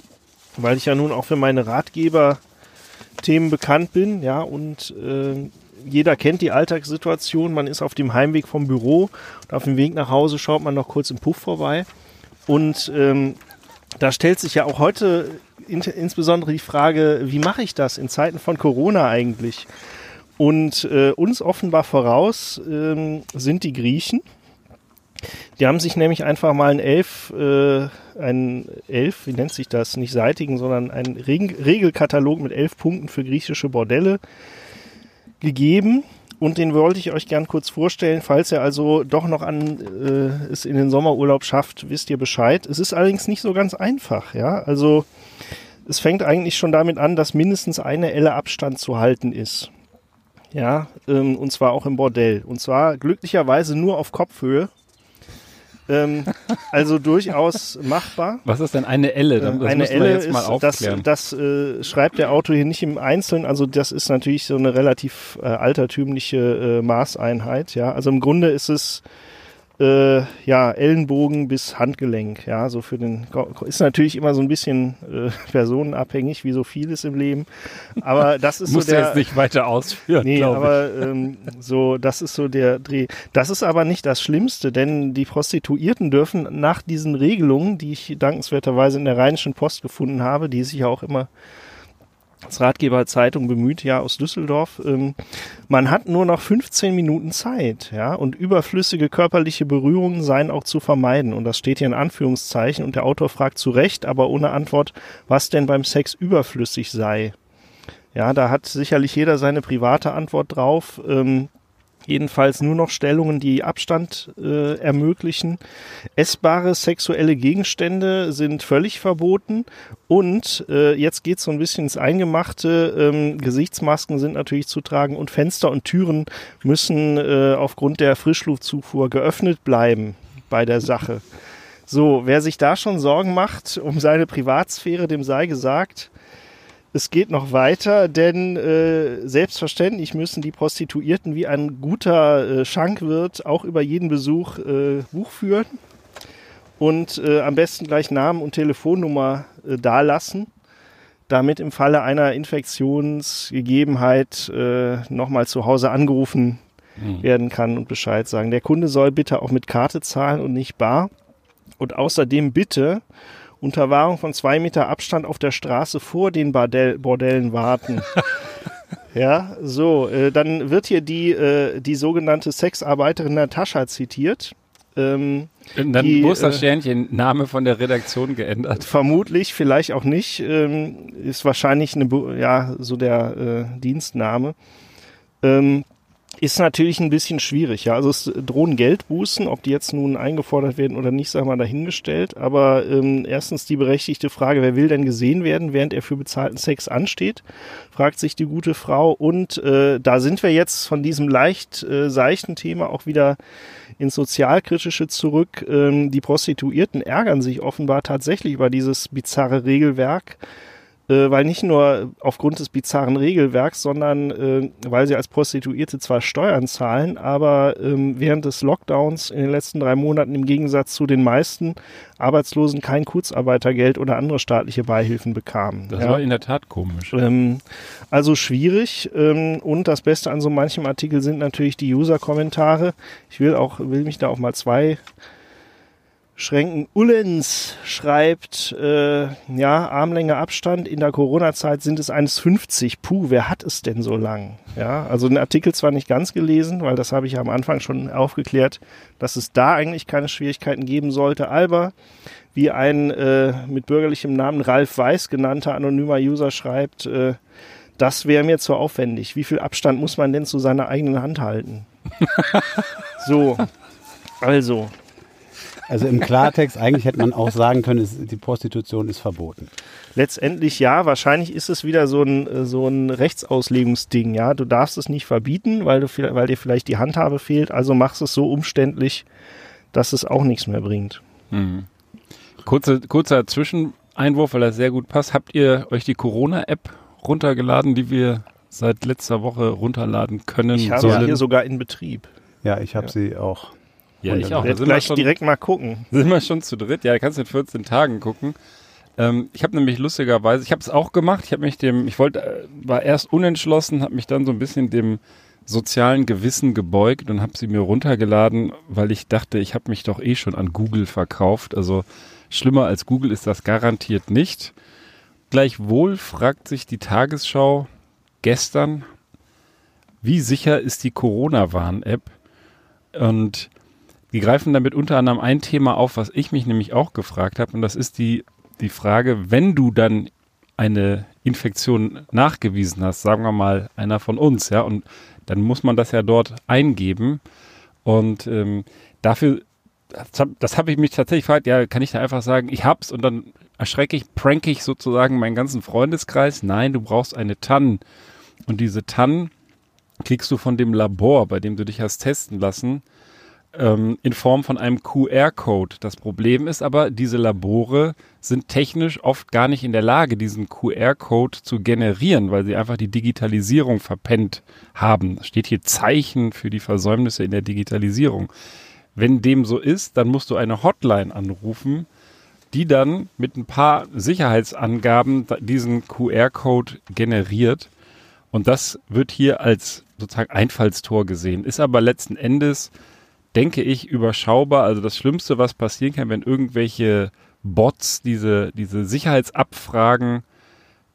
B: weil ich ja nun auch für meine Ratgeber-Themen bekannt bin, ja, und äh, jeder kennt die Alltagssituation. Man ist auf dem Heimweg vom Büro und auf dem Weg nach Hause schaut man noch kurz im Puff vorbei. Und ähm, da stellt sich ja auch heute in, insbesondere die Frage, wie mache ich das in Zeiten von Corona eigentlich? Und äh, uns offenbar voraus ähm, sind die Griechen. Die haben sich nämlich einfach mal ein Elf, äh, ein Elf, wie nennt sich das, nicht seitigen, sondern einen Reg Regelkatalog mit elf Punkten für griechische Bordelle gegeben. Und den wollte ich euch gern kurz vorstellen, falls ihr also doch noch an äh, es in den Sommerurlaub schafft, wisst ihr Bescheid. Es ist allerdings nicht so ganz einfach, ja. Also es fängt eigentlich schon damit an, dass mindestens eine Elle Abstand zu halten ist. Ja, ähm, und zwar auch im Bordell. Und zwar glücklicherweise nur auf Kopfhöhe. Ähm, also durchaus machbar.
A: Was ist denn eine Elle? Das
B: eine Elle ist, das, das äh, schreibt der Autor hier nicht im Einzelnen. Also das ist natürlich so eine relativ äh, altertümliche äh, Maßeinheit. Ja, also im Grunde ist es äh, ja, Ellenbogen bis Handgelenk. Ja, so für den ist natürlich immer so ein bisschen äh, personenabhängig, wie so vieles im Leben. Aber das ist
A: Muss
B: so der.
A: jetzt nicht weiter ausführen.
B: Nee, aber ähm, so, das ist so der Dreh. Das ist aber nicht das Schlimmste, denn die Prostituierten dürfen nach diesen Regelungen, die ich dankenswerterweise in der Rheinischen Post gefunden habe, die sich ja auch immer als Ratgeberzeitung bemüht, ja, aus Düsseldorf. Ähm, man hat nur noch 15 Minuten Zeit, ja, und überflüssige körperliche Berührungen seien auch zu vermeiden. Und das steht hier in Anführungszeichen. Und der Autor fragt zu Recht, aber ohne Antwort, was denn beim Sex überflüssig sei. Ja, da hat sicherlich jeder seine private Antwort drauf. Ähm, jedenfalls nur noch Stellungen, die Abstand äh, ermöglichen. Essbare sexuelle Gegenstände sind völlig verboten und äh, jetzt geht es so ein bisschen ins Eingemachte. Ähm, Gesichtsmasken sind natürlich zu tragen und Fenster und Türen müssen äh, aufgrund der Frischluftzufuhr geöffnet bleiben bei der Sache. So, wer sich da schon Sorgen macht um seine Privatsphäre, dem sei gesagt, es geht noch weiter, denn äh, selbstverständlich müssen die Prostituierten wie ein guter äh, Schankwirt auch über jeden Besuch äh, Buch führen und äh, am besten gleich Namen und Telefonnummer äh, dalassen, damit im Falle einer Infektionsgegebenheit äh, nochmal zu Hause angerufen mhm. werden kann und Bescheid sagen. Der Kunde soll bitte auch mit Karte zahlen und nicht bar. Und außerdem bitte unter Wahrung von zwei Meter Abstand auf der Straße vor den Bordell, Bordellen warten. ja, so, äh, dann wird hier die, äh, die sogenannte Sexarbeiterin Natascha zitiert. Ähm,
A: dann die, muss das äh, Sternchen Name von der Redaktion geändert.
B: Vermutlich, vielleicht auch nicht. Ähm, ist wahrscheinlich eine, ja, so der äh, Dienstname. Ähm, ist natürlich ein bisschen schwierig, ja. Also es drohen Geldbußen, ob die jetzt nun eingefordert werden oder nicht, wir mal dahingestellt. Aber ähm, erstens die berechtigte Frage, wer will denn gesehen werden, während er für bezahlten Sex ansteht, fragt sich die gute Frau. Und äh, da sind wir jetzt von diesem leicht äh, seichten Thema auch wieder ins Sozialkritische zurück. Ähm, die Prostituierten ärgern sich offenbar tatsächlich über dieses bizarre Regelwerk äh, weil nicht nur aufgrund des bizarren Regelwerks, sondern äh, weil sie als Prostituierte zwar Steuern zahlen, aber ähm, während des Lockdowns in den letzten drei Monaten im Gegensatz zu den meisten Arbeitslosen kein Kurzarbeitergeld oder andere staatliche Beihilfen bekamen.
A: Das ja. war in der Tat komisch.
B: Ähm, also schwierig ähm, und das Beste an so manchem Artikel sind natürlich die User-Kommentare. Ich will auch, will mich da auch mal zwei Schränken Ullens schreibt, äh, ja, Armlänge Abstand in der Corona-Zeit sind es 1,50. Puh, wer hat es denn so lang? Ja, also den Artikel zwar nicht ganz gelesen, weil das habe ich ja am Anfang schon aufgeklärt, dass es da eigentlich keine Schwierigkeiten geben sollte, aber wie ein äh, mit bürgerlichem Namen Ralf Weiß genannter anonymer User schreibt, äh, das wäre mir zu aufwendig. Wie viel Abstand muss man denn zu seiner eigenen Hand halten? so, also,
C: also im Klartext, eigentlich hätte man auch sagen können, die Prostitution ist verboten.
B: Letztendlich ja, wahrscheinlich ist es wieder so ein, so ein Rechtsauslegungsding, ja. Du darfst es nicht verbieten, weil, du, weil dir vielleicht die Handhabe fehlt, also machst es so umständlich, dass es auch nichts mehr bringt.
A: Mhm. Kurze, kurzer Zwischeneinwurf, weil das sehr gut passt. Habt ihr euch die Corona-App runtergeladen, die wir seit letzter Woche runterladen können?
B: Ich habe sie hier sogar in Betrieb.
C: Ja, ich habe ja. sie auch.
B: Ja, ich auch. Da gleich schon, direkt mal gucken.
A: Sind wir schon zu dritt? Ja, da kannst du in 14 Tagen gucken. Ähm, ich habe nämlich lustigerweise, ich habe es auch gemacht. Ich habe mich dem, ich wollte, äh, war erst unentschlossen, habe mich dann so ein bisschen dem sozialen Gewissen gebeugt und habe sie mir runtergeladen, weil ich dachte, ich habe mich doch eh schon an Google verkauft. Also schlimmer als Google ist das garantiert nicht. Gleichwohl fragt sich die Tagesschau gestern, wie sicher ist die Corona-Warn-App? Und die greifen damit unter anderem ein Thema auf, was ich mich nämlich auch gefragt habe. Und das ist die, die Frage, wenn du dann eine Infektion nachgewiesen hast, sagen wir mal einer von uns, ja, und dann muss man das ja dort eingeben. Und ähm, dafür, das habe hab ich mich tatsächlich gefragt, ja, kann ich da einfach sagen, ich hab's und dann erschrecke ich, prank ich sozusagen meinen ganzen Freundeskreis. Nein, du brauchst eine TAN. Und diese TAN kriegst du von dem Labor, bei dem du dich hast testen lassen, ähm, in Form von einem QR-Code. Das Problem ist aber, diese Labore sind technisch oft gar nicht in der Lage, diesen QR-Code zu generieren, weil sie einfach die Digitalisierung verpennt haben. Es steht hier Zeichen für die Versäumnisse in der Digitalisierung. Wenn dem so ist, dann musst du eine Hotline anrufen, die dann mit ein paar Sicherheitsangaben diesen QR-Code generiert. Und das wird hier als sozusagen Einfallstor gesehen, ist aber letzten Endes denke ich, überschaubar. Also das Schlimmste, was passieren kann, wenn irgendwelche Bots diese, diese Sicherheitsabfragen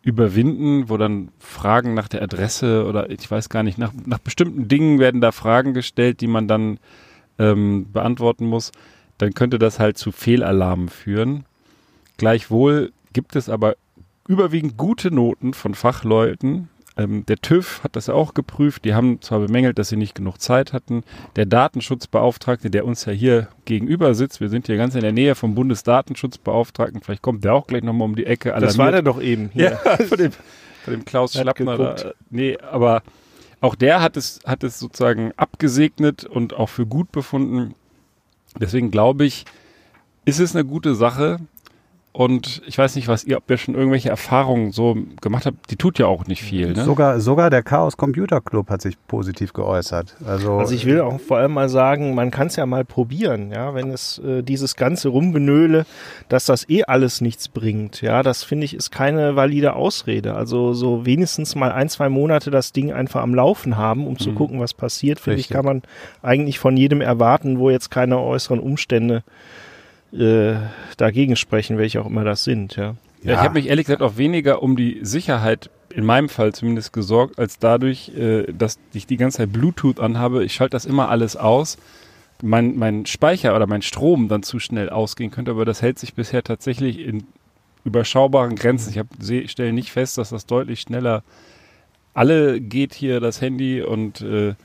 A: überwinden, wo dann Fragen nach der Adresse oder ich weiß gar nicht, nach, nach bestimmten Dingen werden da Fragen gestellt, die man dann ähm, beantworten muss, dann könnte das halt zu Fehlalarmen führen. Gleichwohl gibt es aber überwiegend gute Noten von Fachleuten, ähm, der TÜV hat das auch geprüft. Die haben zwar bemängelt, dass sie nicht genug Zeit hatten. Der Datenschutzbeauftragte, der uns ja hier gegenüber sitzt, wir sind hier ganz in der Nähe vom Bundesdatenschutzbeauftragten, vielleicht kommt der auch gleich nochmal um die Ecke.
B: Alarmiert. Das war der doch eben
A: hier. Ja, von dem, von dem Klaus Schlappner. Da, nee, aber auch der hat es, hat es sozusagen abgesegnet und auch für gut befunden. Deswegen glaube ich, ist es eine gute Sache. Und ich weiß nicht, was ihr, ob ihr schon irgendwelche Erfahrungen so gemacht habt. Die tut ja auch nicht viel. Ne?
C: Sogar, sogar der Chaos Computer Club hat sich positiv geäußert. Also,
B: also ich will auch vor allem mal sagen, man kann es ja mal probieren, ja, wenn es äh, dieses ganze Rumgenöle, dass das eh alles nichts bringt. Ja, das finde ich ist keine valide Ausrede. Also so wenigstens mal ein, zwei Monate das Ding einfach am Laufen haben, um mhm. zu gucken, was passiert, finde ich, kann man eigentlich von jedem erwarten, wo jetzt keine äußeren Umstände äh, dagegen sprechen, welche auch immer das sind. Ja,
A: ja ich habe mich ehrlich gesagt auch weniger um die Sicherheit in meinem Fall zumindest gesorgt, als dadurch, äh, dass ich die ganze Zeit Bluetooth anhabe. Ich schalte das immer alles aus. Mein, mein Speicher oder mein Strom dann zu schnell ausgehen könnte, aber das hält sich bisher tatsächlich in überschaubaren Grenzen. Ich stelle nicht fest, dass das deutlich schneller alle geht hier das Handy und äh,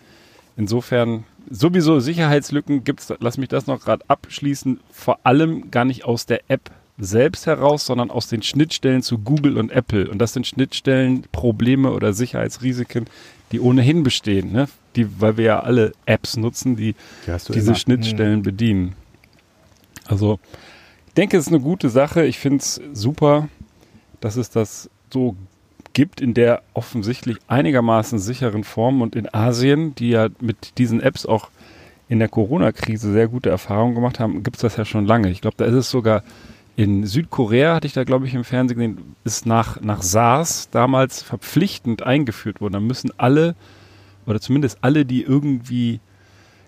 A: insofern sowieso Sicherheitslücken gibt es, lass mich das noch gerade abschließen, vor allem gar nicht aus der App selbst heraus, sondern aus den Schnittstellen zu Google und Apple. Und das sind Schnittstellen, Probleme oder Sicherheitsrisiken, die ohnehin bestehen, ne? die, weil wir ja alle Apps nutzen, die, die diese immer. Schnittstellen mhm. bedienen. Also ich denke, es ist eine gute Sache. Ich finde es super, dass es das so gibt in der offensichtlich einigermaßen sicheren Form und in Asien, die ja mit diesen Apps auch in der Corona-Krise sehr gute Erfahrungen gemacht haben, gibt es das ja schon lange. Ich glaube, da ist es sogar in Südkorea, hatte ich da, glaube ich, im Fernsehen gesehen, ist nach, nach SARS damals verpflichtend eingeführt worden. Da müssen alle, oder zumindest alle, die irgendwie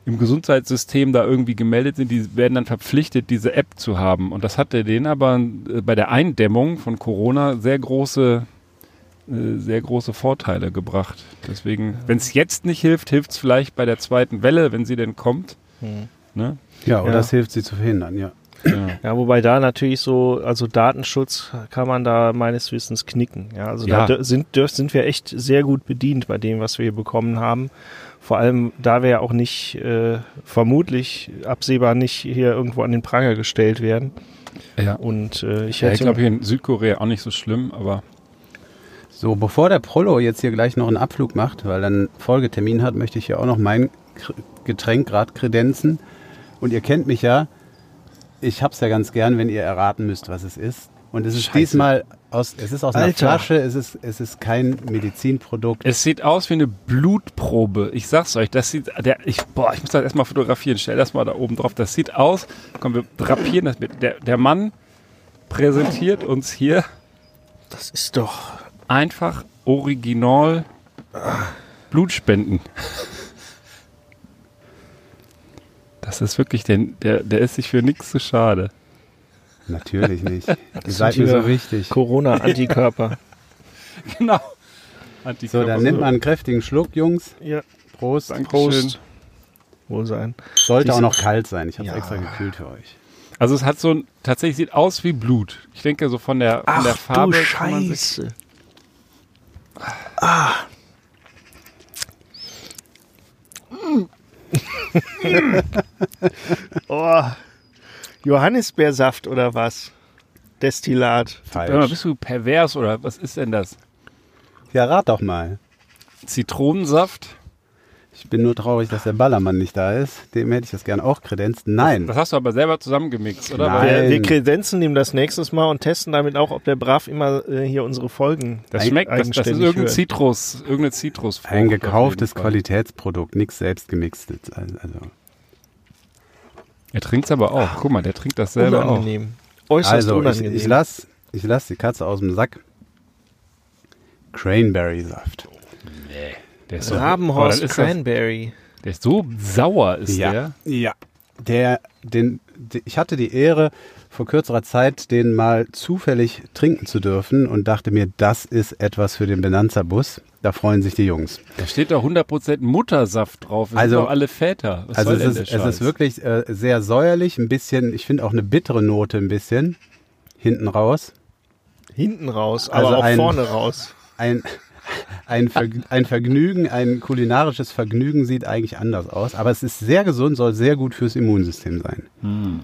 A: im Gesundheitssystem da irgendwie gemeldet sind, die werden dann verpflichtet, diese App zu haben. Und das hatte denen aber äh, bei der Eindämmung von Corona sehr große äh, sehr große Vorteile gebracht. Deswegen, wenn es jetzt nicht hilft, hilft es vielleicht bei der zweiten Welle, wenn sie denn kommt.
C: Mhm. Ne? Ja, oder ja. es hilft sie zu verhindern, ja.
B: Ja. ja. wobei da natürlich so, also Datenschutz kann man da meines Wissens knicken. Ja, also ja. da sind, sind wir echt sehr gut bedient bei dem, was wir hier bekommen haben. Vor allem, da wir ja auch nicht, äh, vermutlich absehbar nicht hier irgendwo an den Pranger gestellt werden.
A: Ja.
B: Und
A: äh, ich hätte. Ja, ich glaube hier in Südkorea auch nicht so schlimm, aber
C: so, bevor der Prollo jetzt hier gleich noch einen Abflug macht, weil er einen Folgetermin hat, möchte ich ja auch noch mein Getränk gerade kredenzen. Und ihr kennt mich ja. Ich hab's ja ganz gern, wenn ihr erraten müsst, was es ist. Und es ist Scheiße. diesmal aus, es ist aus Alter. einer Flasche, es ist, es ist kein Medizinprodukt.
A: Es sieht aus wie eine Blutprobe. Ich sag's euch, das sieht, der, ich, boah, ich muss das erstmal fotografieren. Stell das mal da oben drauf. Das sieht aus, komm, wir drapieren das mit. Der, der Mann präsentiert uns hier.
B: Das ist doch
A: einfach original Blutspenden. Das ist wirklich, der, der, der ist sich für nichts zu schade.
C: Natürlich nicht. Ihr seid mir so wichtig.
B: Corona-Antikörper.
A: genau.
C: So,
A: Antikörper.
C: dann nimmt man einen kräftigen Schluck, Jungs.
B: ja,
C: Prost.
A: Dankeschön.
B: Prost. Wohlsein.
C: Sollte
B: Diese-
C: auch noch kalt sein. Ich habe es
B: Ja.
C: extra gekühlt für euch.
A: Also es hat so ein, tatsächlich sieht aus wie Blut. Ich denke so von der, von der Farbe. kann man sich-
B: Scheiße. Ah. oh. Johannisbeersaft oder was? Destillat.
C: Falsch.
A: bist du pervers oder was ist denn das?
C: Ja, rat doch mal.
A: Zitronensaft?
C: Ich bin nur traurig, dass der Ballermann nicht da ist. Dem hätte ich das gern auch kredenzt. Nein.
A: Das hast du aber selber zusammengemixt, oder?
C: Nein.
B: Wir, wir kredenzen ihm das nächstes Mal und testen damit auch, ob der brav immer äh, hier unsere Folgen.
A: Das schmeckt, das, das ist irgendein. Zitrus, irgendeine Zitrusfrucht.
C: Ein
A: auf
C: gekauftes. Qualitätsprodukt, nichts selbst gemixtes. Also,
A: Er trinkt's aber auch. Guck mal, der trinkt das selber auch.
B: Unangenehm. Äußerst
C: also ich,
B: unangenehm.
C: ich lasse ich lass die Katze aus dem Sack. Cranberry-Saft.
A: Der ist so,
B: Rabenhorst
A: ist das,
B: Cranberry.
A: der ist so sauer, ist der.
C: ja. Der, den, de- ich hatte die Ehre, vor kürzerer Zeit den mal zufällig trinken zu dürfen und dachte mir, das ist etwas für den Benanza-Bus. Da freuen sich die Jungs.
A: Da steht da 100% Muttersaft drauf. Wir
C: Also-
A: sind doch alle Väter. Was
C: also
A: soll
C: es
A: denn
C: ist,
A: der
C: es ist wirklich äh, sehr säuerlich, ein bisschen, ich finde auch eine bittere Note ein bisschen hinten raus.
B: Hinten raus,
C: Also
B: aber auch
C: ein-
B: vorne raus.
C: Ein, ein, Verg ein Vergnügen, ein kulinarisches Vergnügen sieht eigentlich anders aus, aber es ist sehr gesund, soll sehr gut fürs Immunsystem sein.
A: Hm.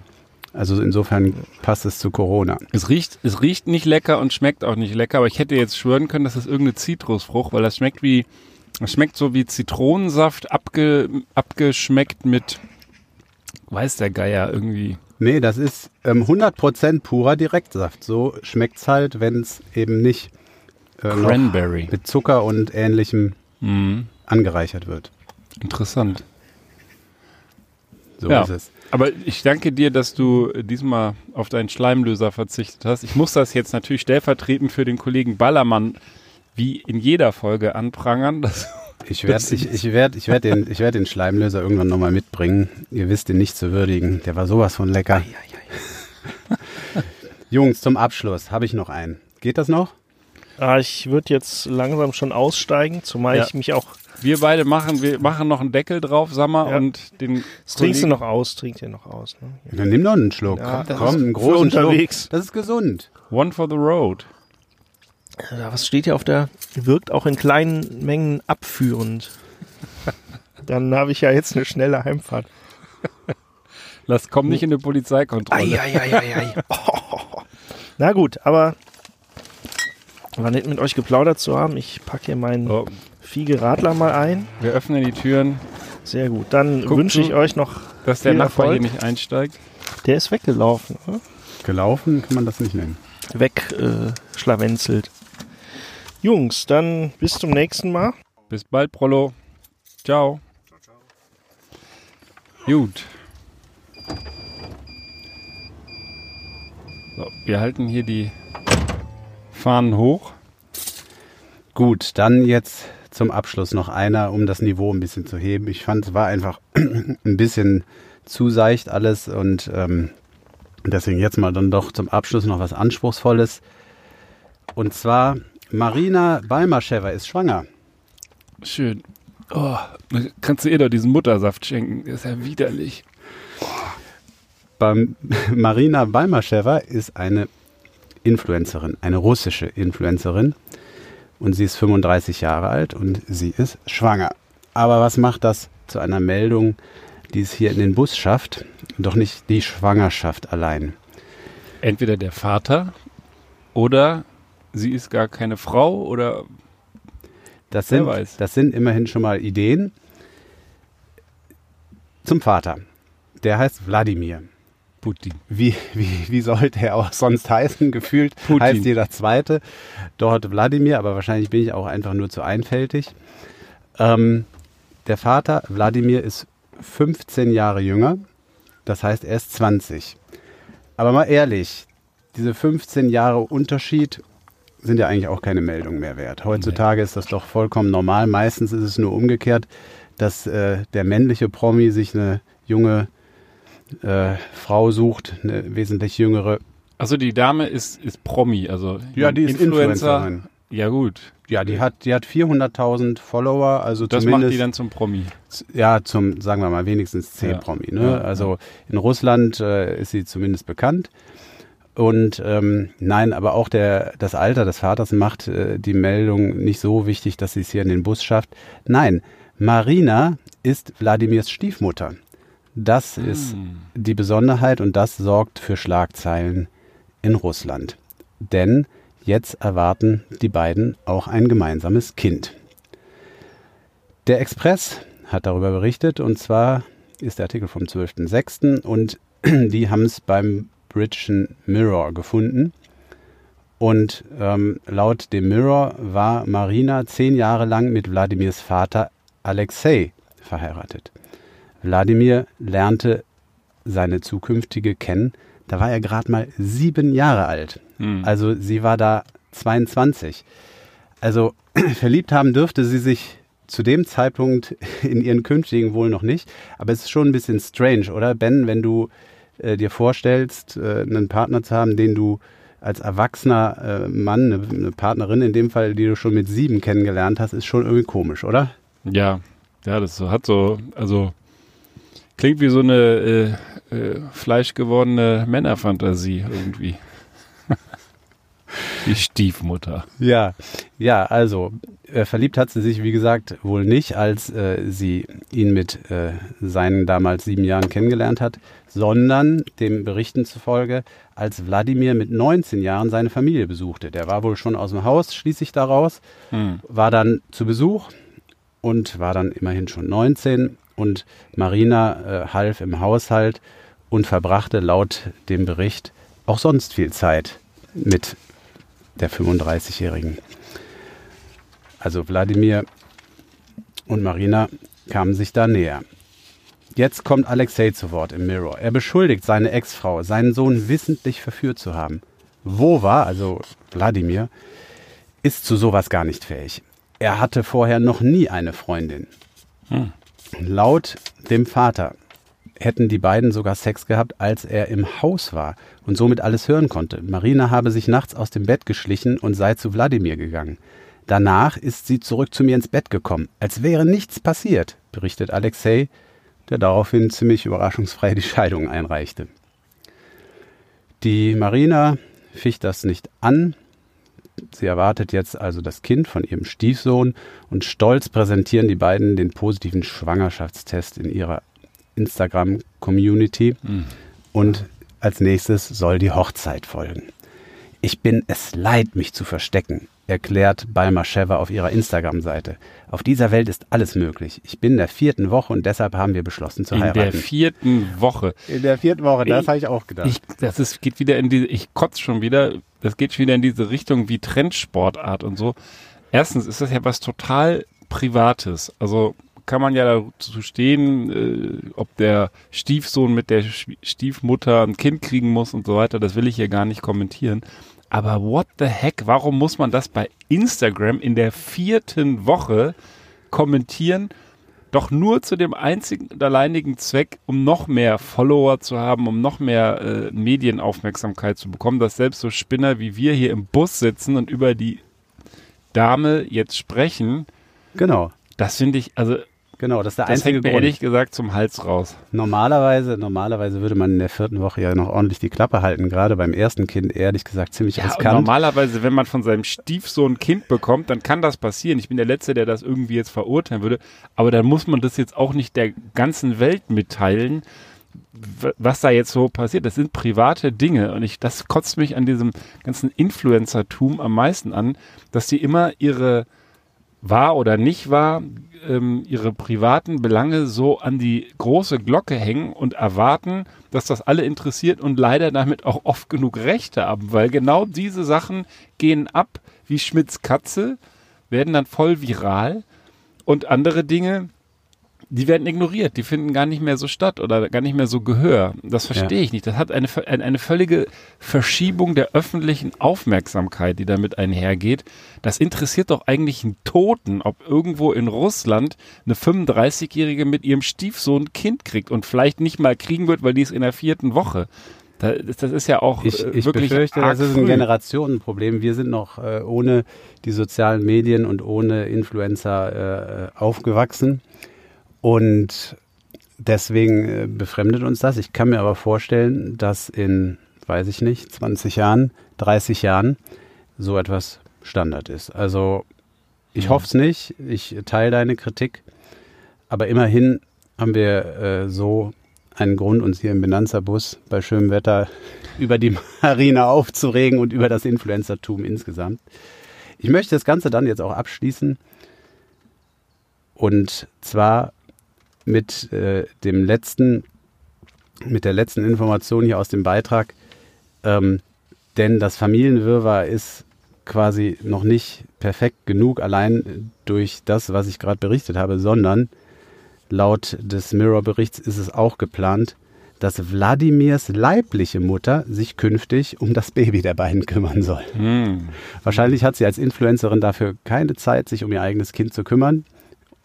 C: Also insofern passt es zu Corona.
A: Es riecht, es riecht nicht lecker und schmeckt auch nicht lecker, aber ich hätte jetzt schwören können, dass das irgendeine Zitrusfrucht, weil das schmeckt wie, das schmeckt so wie Zitronensaft abge, abgeschmeckt mit, weiß der Geier irgendwie.
C: Nee, das ist ähm, 100% purer Direktsaft. So schmeckt's halt, wenn es eben nicht äh,
A: Cranberry.
C: mit Zucker und ähnlichem
A: Mhm.
C: angereichert wird.
A: Interessant.
C: So
A: Ja.
C: ist es.
A: Aber ich danke dir, dass du diesmal auf deinen Schleimlöser verzichtet hast. Ich muss das jetzt natürlich stellvertretend für den Kollegen Ballermann wie in jeder Folge anprangern.
C: Ich werde ich, ich werd, ich werd den, ich werd den Schleimlöser irgendwann nochmal mitbringen. Ihr wisst ihn nicht zu würdigen. Der war sowas von lecker. Jungs, zum Abschluss habe ich noch einen. Geht das noch?
B: Ah, ich würde jetzt langsam schon aussteigen, zumal
A: Ja.
B: ich mich auch.
A: wir beide machen, wir machen noch einen Deckel drauf, Sammer,
B: Ja.
A: und den
B: Das trinkst du noch aus, trinkt ihr noch aus. Ne?
C: Dann nimm doch einen Schluck.
B: Ja, das
C: Komm,
B: ist
C: einen großen Schluck.
B: unterwegs.
C: Das ist gesund.
A: One for the road.
B: Ja, was steht hier auf der? Wirkt auch in kleinen Mengen abführend. Dann habe ich ja jetzt eine schnelle Heimfahrt.
A: Lass, komm nicht in eine Polizeikontrolle.
B: Eieieiei. Oh. Na gut, aber war nett mit euch geplaudert zu haben. Ich packe hier meinen Fiege Radler mal ein.
A: wir öffnen die Türen,
B: Sehr gut. Dann wünsche ich euch noch.
A: dass der Nachbar
B: Erfolg.
A: hier nicht einsteigt.
B: Der ist weggelaufen. Ne?
C: Gelaufen kann man das nicht nennen.
B: Weg äh, schlawenzelt. Jungs, dann bis zum nächsten Mal.
A: Bis bald, Prollo. Ciao. Gut. So, wir halten hier die Fahnen hoch.
C: Gut, dann jetzt zum Abschluss noch einer, um das Niveau ein bisschen zu heben. Ich fand, es war einfach ein bisschen zu seicht alles und ähm, deswegen jetzt mal dann doch zum Abschluss noch was Anspruchsvolles. Und zwar, Marina Balmaschewa ist schwanger.
A: Schön. Oh, kannst du ihr doch diesen Muttersaft schenken. Das ist ja widerlich.
C: Beim Marina Balmaschewa ist eine Influencerin, eine russische Influencerin. Und sie ist 35 Jahre alt und sie ist schwanger. Aber was macht das zu einer Meldung, die es hier in den Bus schafft? Doch nicht die Schwangerschaft allein.
A: Entweder der Vater oder sie ist gar keine Frau oder
C: Das
A: Wer
C: sind,
A: weiß.
C: das sind immerhin schon mal Ideen. Zum Vater. Der heißt Wladimir.
A: Putin.
C: Wie, wie, wie sollte er auch sonst heißen? Gefühlt
A: Putin.
C: heißt jeder Zweite. Dort Wladimir, aber wahrscheinlich bin ich auch einfach nur zu einfältig. Ähm, der Vater, Wladimir, ist 15 Jahre jünger. Das heißt, er ist 20. Aber mal ehrlich, diese 15 Jahre Unterschied sind ja eigentlich auch keine Meldung mehr wert. Heutzutage ist das doch vollkommen normal. Meistens ist es nur umgekehrt, dass äh, der männliche Promi sich eine junge äh, Frau sucht, eine wesentlich jüngere,
A: Also die Dame ist, ist Promi, also
C: Ja, die ist Influencerin.
A: Ja gut.
C: Ja, die hat, die hat 400.000 Follower, also
A: Das
C: zumindest
A: macht die dann zum Promi.
C: ja zum, sagen wir mal, wenigstens
A: Ja.
C: C-Promi. Ne?
A: Ja,
C: also in Russland äh, ist sie zumindest bekannt. Und ähm, nein, aber auch der, das Alter des Vaters macht äh, die Meldung nicht so wichtig, dass sie es hier in den Bus schafft. Nein, Marina ist Wladimirs Stiefmutter. Das ist
A: Hm.
C: die Besonderheit und das sorgt für Schlagzeilen in Russland. Denn jetzt erwarten die beiden auch ein gemeinsames Kind. Der Express hat darüber berichtet und zwar ist der Artikel vom 12.06. und die haben es beim Britischen Mirror gefunden. Und ähm, laut dem Mirror war Marina zehn Jahre lang mit Wladimirs Vater Alexei verheiratet. Wladimir lernte seine zukünftige kennen, da war er gerade mal sieben Jahre alt.
A: Hm.
C: Also sie war da 22. Also verliebt haben dürfte sie sich zu dem Zeitpunkt in ihren künftigen wohl noch nicht. Aber es ist schon ein bisschen strange, oder Ben, wenn du äh, dir vorstellst, äh, einen Partner zu haben, den du als erwachsener äh, Mann, eine, eine Partnerin in dem Fall, die du schon mit sieben kennengelernt hast, ist schon irgendwie komisch, oder?
A: Ja, ja, das hat so, also klingt wie so eine äh, äh, fleischgewordene Männerfantasie irgendwie. Die Stiefmutter.
C: Ja, ja, also äh, verliebt hat sie sich, wie gesagt, wohl nicht, als äh, sie ihn mit äh, seinen damals sieben Jahren kennengelernt hat, sondern dem Berichten zufolge, als Wladimir mit 19 Jahren seine Familie besuchte. Der war wohl schon aus dem Haus, schließe ich daraus,
A: Hm.
C: war dann zu Besuch und war dann immerhin schon 19 und Marina äh, half im Haushalt und verbrachte laut dem Bericht auch sonst viel Zeit mit der 35-Jährigen. Also Wladimir und Marina kamen sich da näher. Jetzt kommt Alexei zu Wort im Mirror. Er beschuldigt seine Ex-Frau, seinen Sohn wissentlich verführt zu haben. Wova, also Wladimir, ist zu sowas gar nicht fähig. Er hatte vorher noch nie eine Freundin.
A: Hm.
C: Laut dem Vater hätten die beiden sogar Sex gehabt, als er im Haus war und somit alles hören konnte. Marina habe sich nachts aus dem Bett geschlichen und sei zu Wladimir gegangen. Danach ist sie zurück zu mir ins Bett gekommen, als wäre nichts passiert, berichtet Alexei, der daraufhin ziemlich überraschungsfrei die Scheidung einreichte. Die Marina ficht das nicht an. Sie erwartet jetzt also das Kind von ihrem Stiefsohn und stolz präsentieren die beiden den positiven Schwangerschaftstest in ihrer Instagram-Community.
A: Hm.
C: Und als nächstes soll die Hochzeit folgen. Ich bin es leid, mich zu verstecken, erklärt Balmasheva auf ihrer Instagram-Seite. Auf dieser Welt ist alles möglich. Ich bin in der vierten Woche und deshalb haben wir beschlossen zu
A: In der
C: heiraten.
A: vierten Woche.
C: in der vierten Woche,
A: das
C: habe ich auch gedacht.
A: Ich, das ist, geht wieder in diese, ich kotze schon wieder, das geht schon wieder in diese Richtung wie Trendsportart und so. Erstens ist das ja was total Privates. Also kann man ja dazu stehen, äh, ob der Stiefsohn mit der Stiefmutter ein Kind kriegen muss und so weiter. Das will ich hier gar nicht kommentieren. Aber what the heck, warum muss man das bei Instagram in der vierten Woche kommentieren? Doch nur zu dem einzigen und alleinigen Zweck, um noch mehr Follower zu haben, um noch mehr äh, Medienaufmerksamkeit zu bekommen, dass selbst so Spinner wie wir hier im Bus sitzen und über die Dame jetzt sprechen,
C: genau,
A: das finde ich, also
C: genau, das ist der
A: das
C: einzige
A: hängt mir
C: Grund.
A: ehrlich gesagt zum Hals raus.
C: Normalerweise, normalerweise würde man in der vierten Woche ja noch ordentlich die Klappe halten. Gerade beim ersten Kind ehrlich gesagt ziemlich
A: Ja,
C: riskant.
A: normalerweise, wenn man von seinem Stiefsohn ein Kind bekommt, dann kann das passieren. Ich bin der Letzte, der das irgendwie jetzt verurteilen würde. Aber dann muss man das jetzt auch nicht der ganzen Welt mitteilen, was da jetzt so passiert. Das sind private Dinge. Und ich, das kotzt mich an diesem ganzen Influencertum am meisten an, dass die immer ihre wahr oder nicht wahr, ähm, ihre privaten Belange so an die große Glocke hängen und erwarten, dass das alle interessiert und leider damit auch oft genug Rechte haben, weil genau diese Sachen gehen ab wie Schmidts Katze, werden dann voll viral und andere Dinge, die werden ignoriert, die finden gar nicht mehr so statt oder gar nicht mehr so Gehör. Das verstehe ich nicht. Das hat eine, eine, völlige Verschiebung der öffentlichen Aufmerksamkeit, die damit einhergeht. Das interessiert doch eigentlich einen Toten, ob irgendwo in Russland eine 35-Jährige mit ihrem Stiefsohn ein Kind kriegt und vielleicht nicht mal kriegen wird, weil die ist in der vierten Woche. Da, das ist ja auch
C: Ich,
A: äh,
C: ich
A: wirklich
C: befürchte,
A: arg
C: das ist ein. Generationenproblem. Wir sind noch äh, ohne die sozialen Medien und ohne Influencer äh, aufgewachsen. Und deswegen äh, befremdet uns das. Ich kann mir aber vorstellen, dass in, weiß ich nicht, 20 Jahren, 30 Jahren so etwas Standard ist. Also ich
A: Mhm.
C: hoffe es nicht. Ich teile deine Kritik. Aber immerhin haben wir äh, so einen Grund, uns hier im Benanza-Bus bei schönem Wetter über die Marine aufzuregen und über das Influencertum insgesamt. Ich möchte das Ganze dann jetzt auch abschließen. Und zwar mit äh, dem letzten, mit der letzten Information hier aus dem Beitrag. Ähm, denn das Familienwirrwarr ist quasi noch nicht perfekt genug, allein durch das, was ich gerade berichtet habe, sondern laut des Mirror-Berichts ist es auch geplant, dass Wladimirs leibliche Mutter sich künftig um das Baby der beiden kümmern soll.
A: Hm.
C: Wahrscheinlich hat sie als Influencerin dafür keine Zeit, sich um ihr eigenes Kind zu kümmern.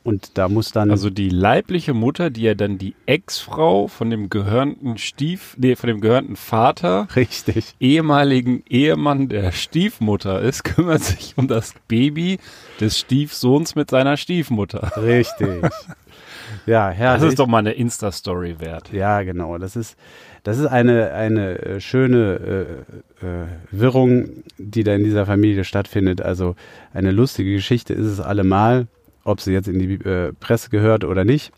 C: Und da muss dann.
A: Also die leibliche Mutter, die ja dann die Ex-Frau von dem gehörnten Stief, nee, von dem gehörnten Vater,
C: richtig.
A: ehemaligen Ehemann der Stiefmutter ist, kümmert sich um das Baby des Stiefsohns mit seiner Stiefmutter.
C: Richtig. ja, herrlich.
A: Das ist doch mal eine Insta-Story wert.
C: Ja, genau. Das ist, das ist eine, eine äh, schöne äh, äh, Wirrung, die da in dieser Familie stattfindet. Also eine lustige Geschichte ist es allemal, ob sie jetzt in die äh, Presse gehört oder nicht.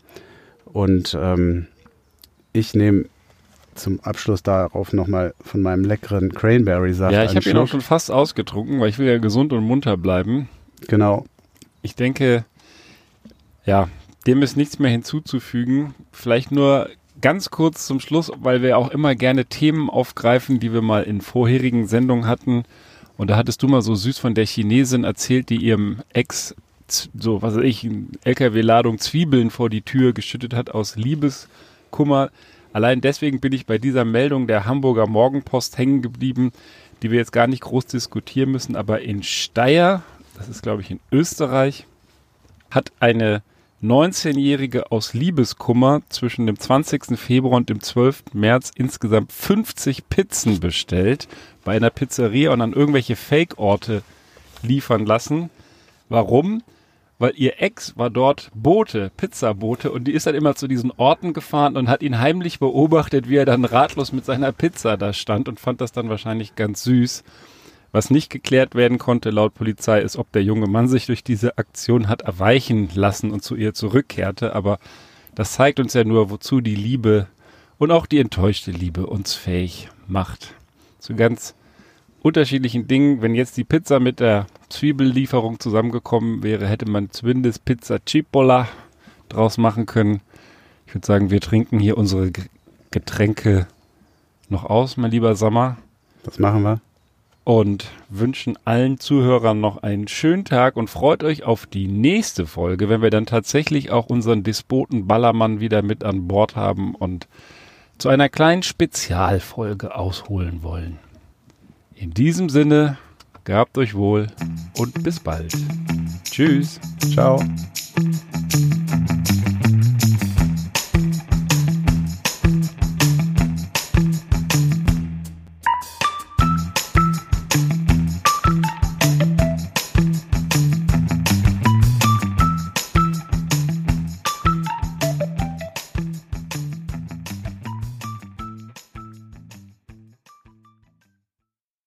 C: Und ähm, ich nehme zum Abschluss darauf nochmal von meinem leckeren Cranberry-Saft
A: Ja, ich habe ihn auch schon fast ausgetrunken, weil ich will ja gesund und munter bleiben.
C: Genau.
A: Ich denke, ja, dem ist nichts mehr hinzuzufügen. Vielleicht nur ganz kurz zum Schluss, weil wir auch immer gerne Themen aufgreifen, die wir mal in vorherigen Sendungen hatten. Und da hattest du mal so süß von der Chinesin erzählt, die ihrem Ex so, was weiß ich, eine LKW-Ladung Zwiebeln vor die Tür geschüttet hat aus Liebeskummer. Allein deswegen bin ich bei dieser Meldung der Hamburger Morgenpost hängen geblieben, die wir jetzt gar nicht groß diskutieren müssen. Aber in Steyr, das ist glaube ich in Österreich, hat eine 19-Jährige aus Liebeskummer zwischen dem 20. Februar und dem 12. März insgesamt 50 Pizzen bestellt bei einer Pizzeria und an irgendwelche Fake-Orte liefern lassen. Warum? Weil ihr Ex war dort Bote, Pizzabote und die ist dann immer zu diesen Orten gefahren und hat ihn heimlich beobachtet, wie er dann ratlos mit seiner Pizza da stand und fand das dann wahrscheinlich ganz süß. Was nicht geklärt werden konnte laut Polizei ist, ob der junge Mann sich durch diese Aktion hat erweichen lassen und zu ihr zurückkehrte. Aber das zeigt uns ja nur, wozu die Liebe und auch die enttäuschte Liebe uns fähig macht. Zu ganz unterschiedlichen Dingen. Wenn jetzt die Pizza mit der Zwiebellieferung zusammengekommen wäre, hätte man zumindest Pizza Cipolla draus machen können. Ich würde sagen, wir trinken hier unsere Getränke noch aus, mein lieber Sommer
C: Das machen wir.
A: und wünschen allen Zuhörern noch einen schönen Tag und freut euch auf die nächste Folge, wenn wir dann tatsächlich auch unseren Despoten Ballermann wieder mit an Bord haben und zu einer kleinen Spezialfolge ausholen wollen. In diesem Sinne, gehabt euch wohl und bis bald. Tschüss.
C: Ciao.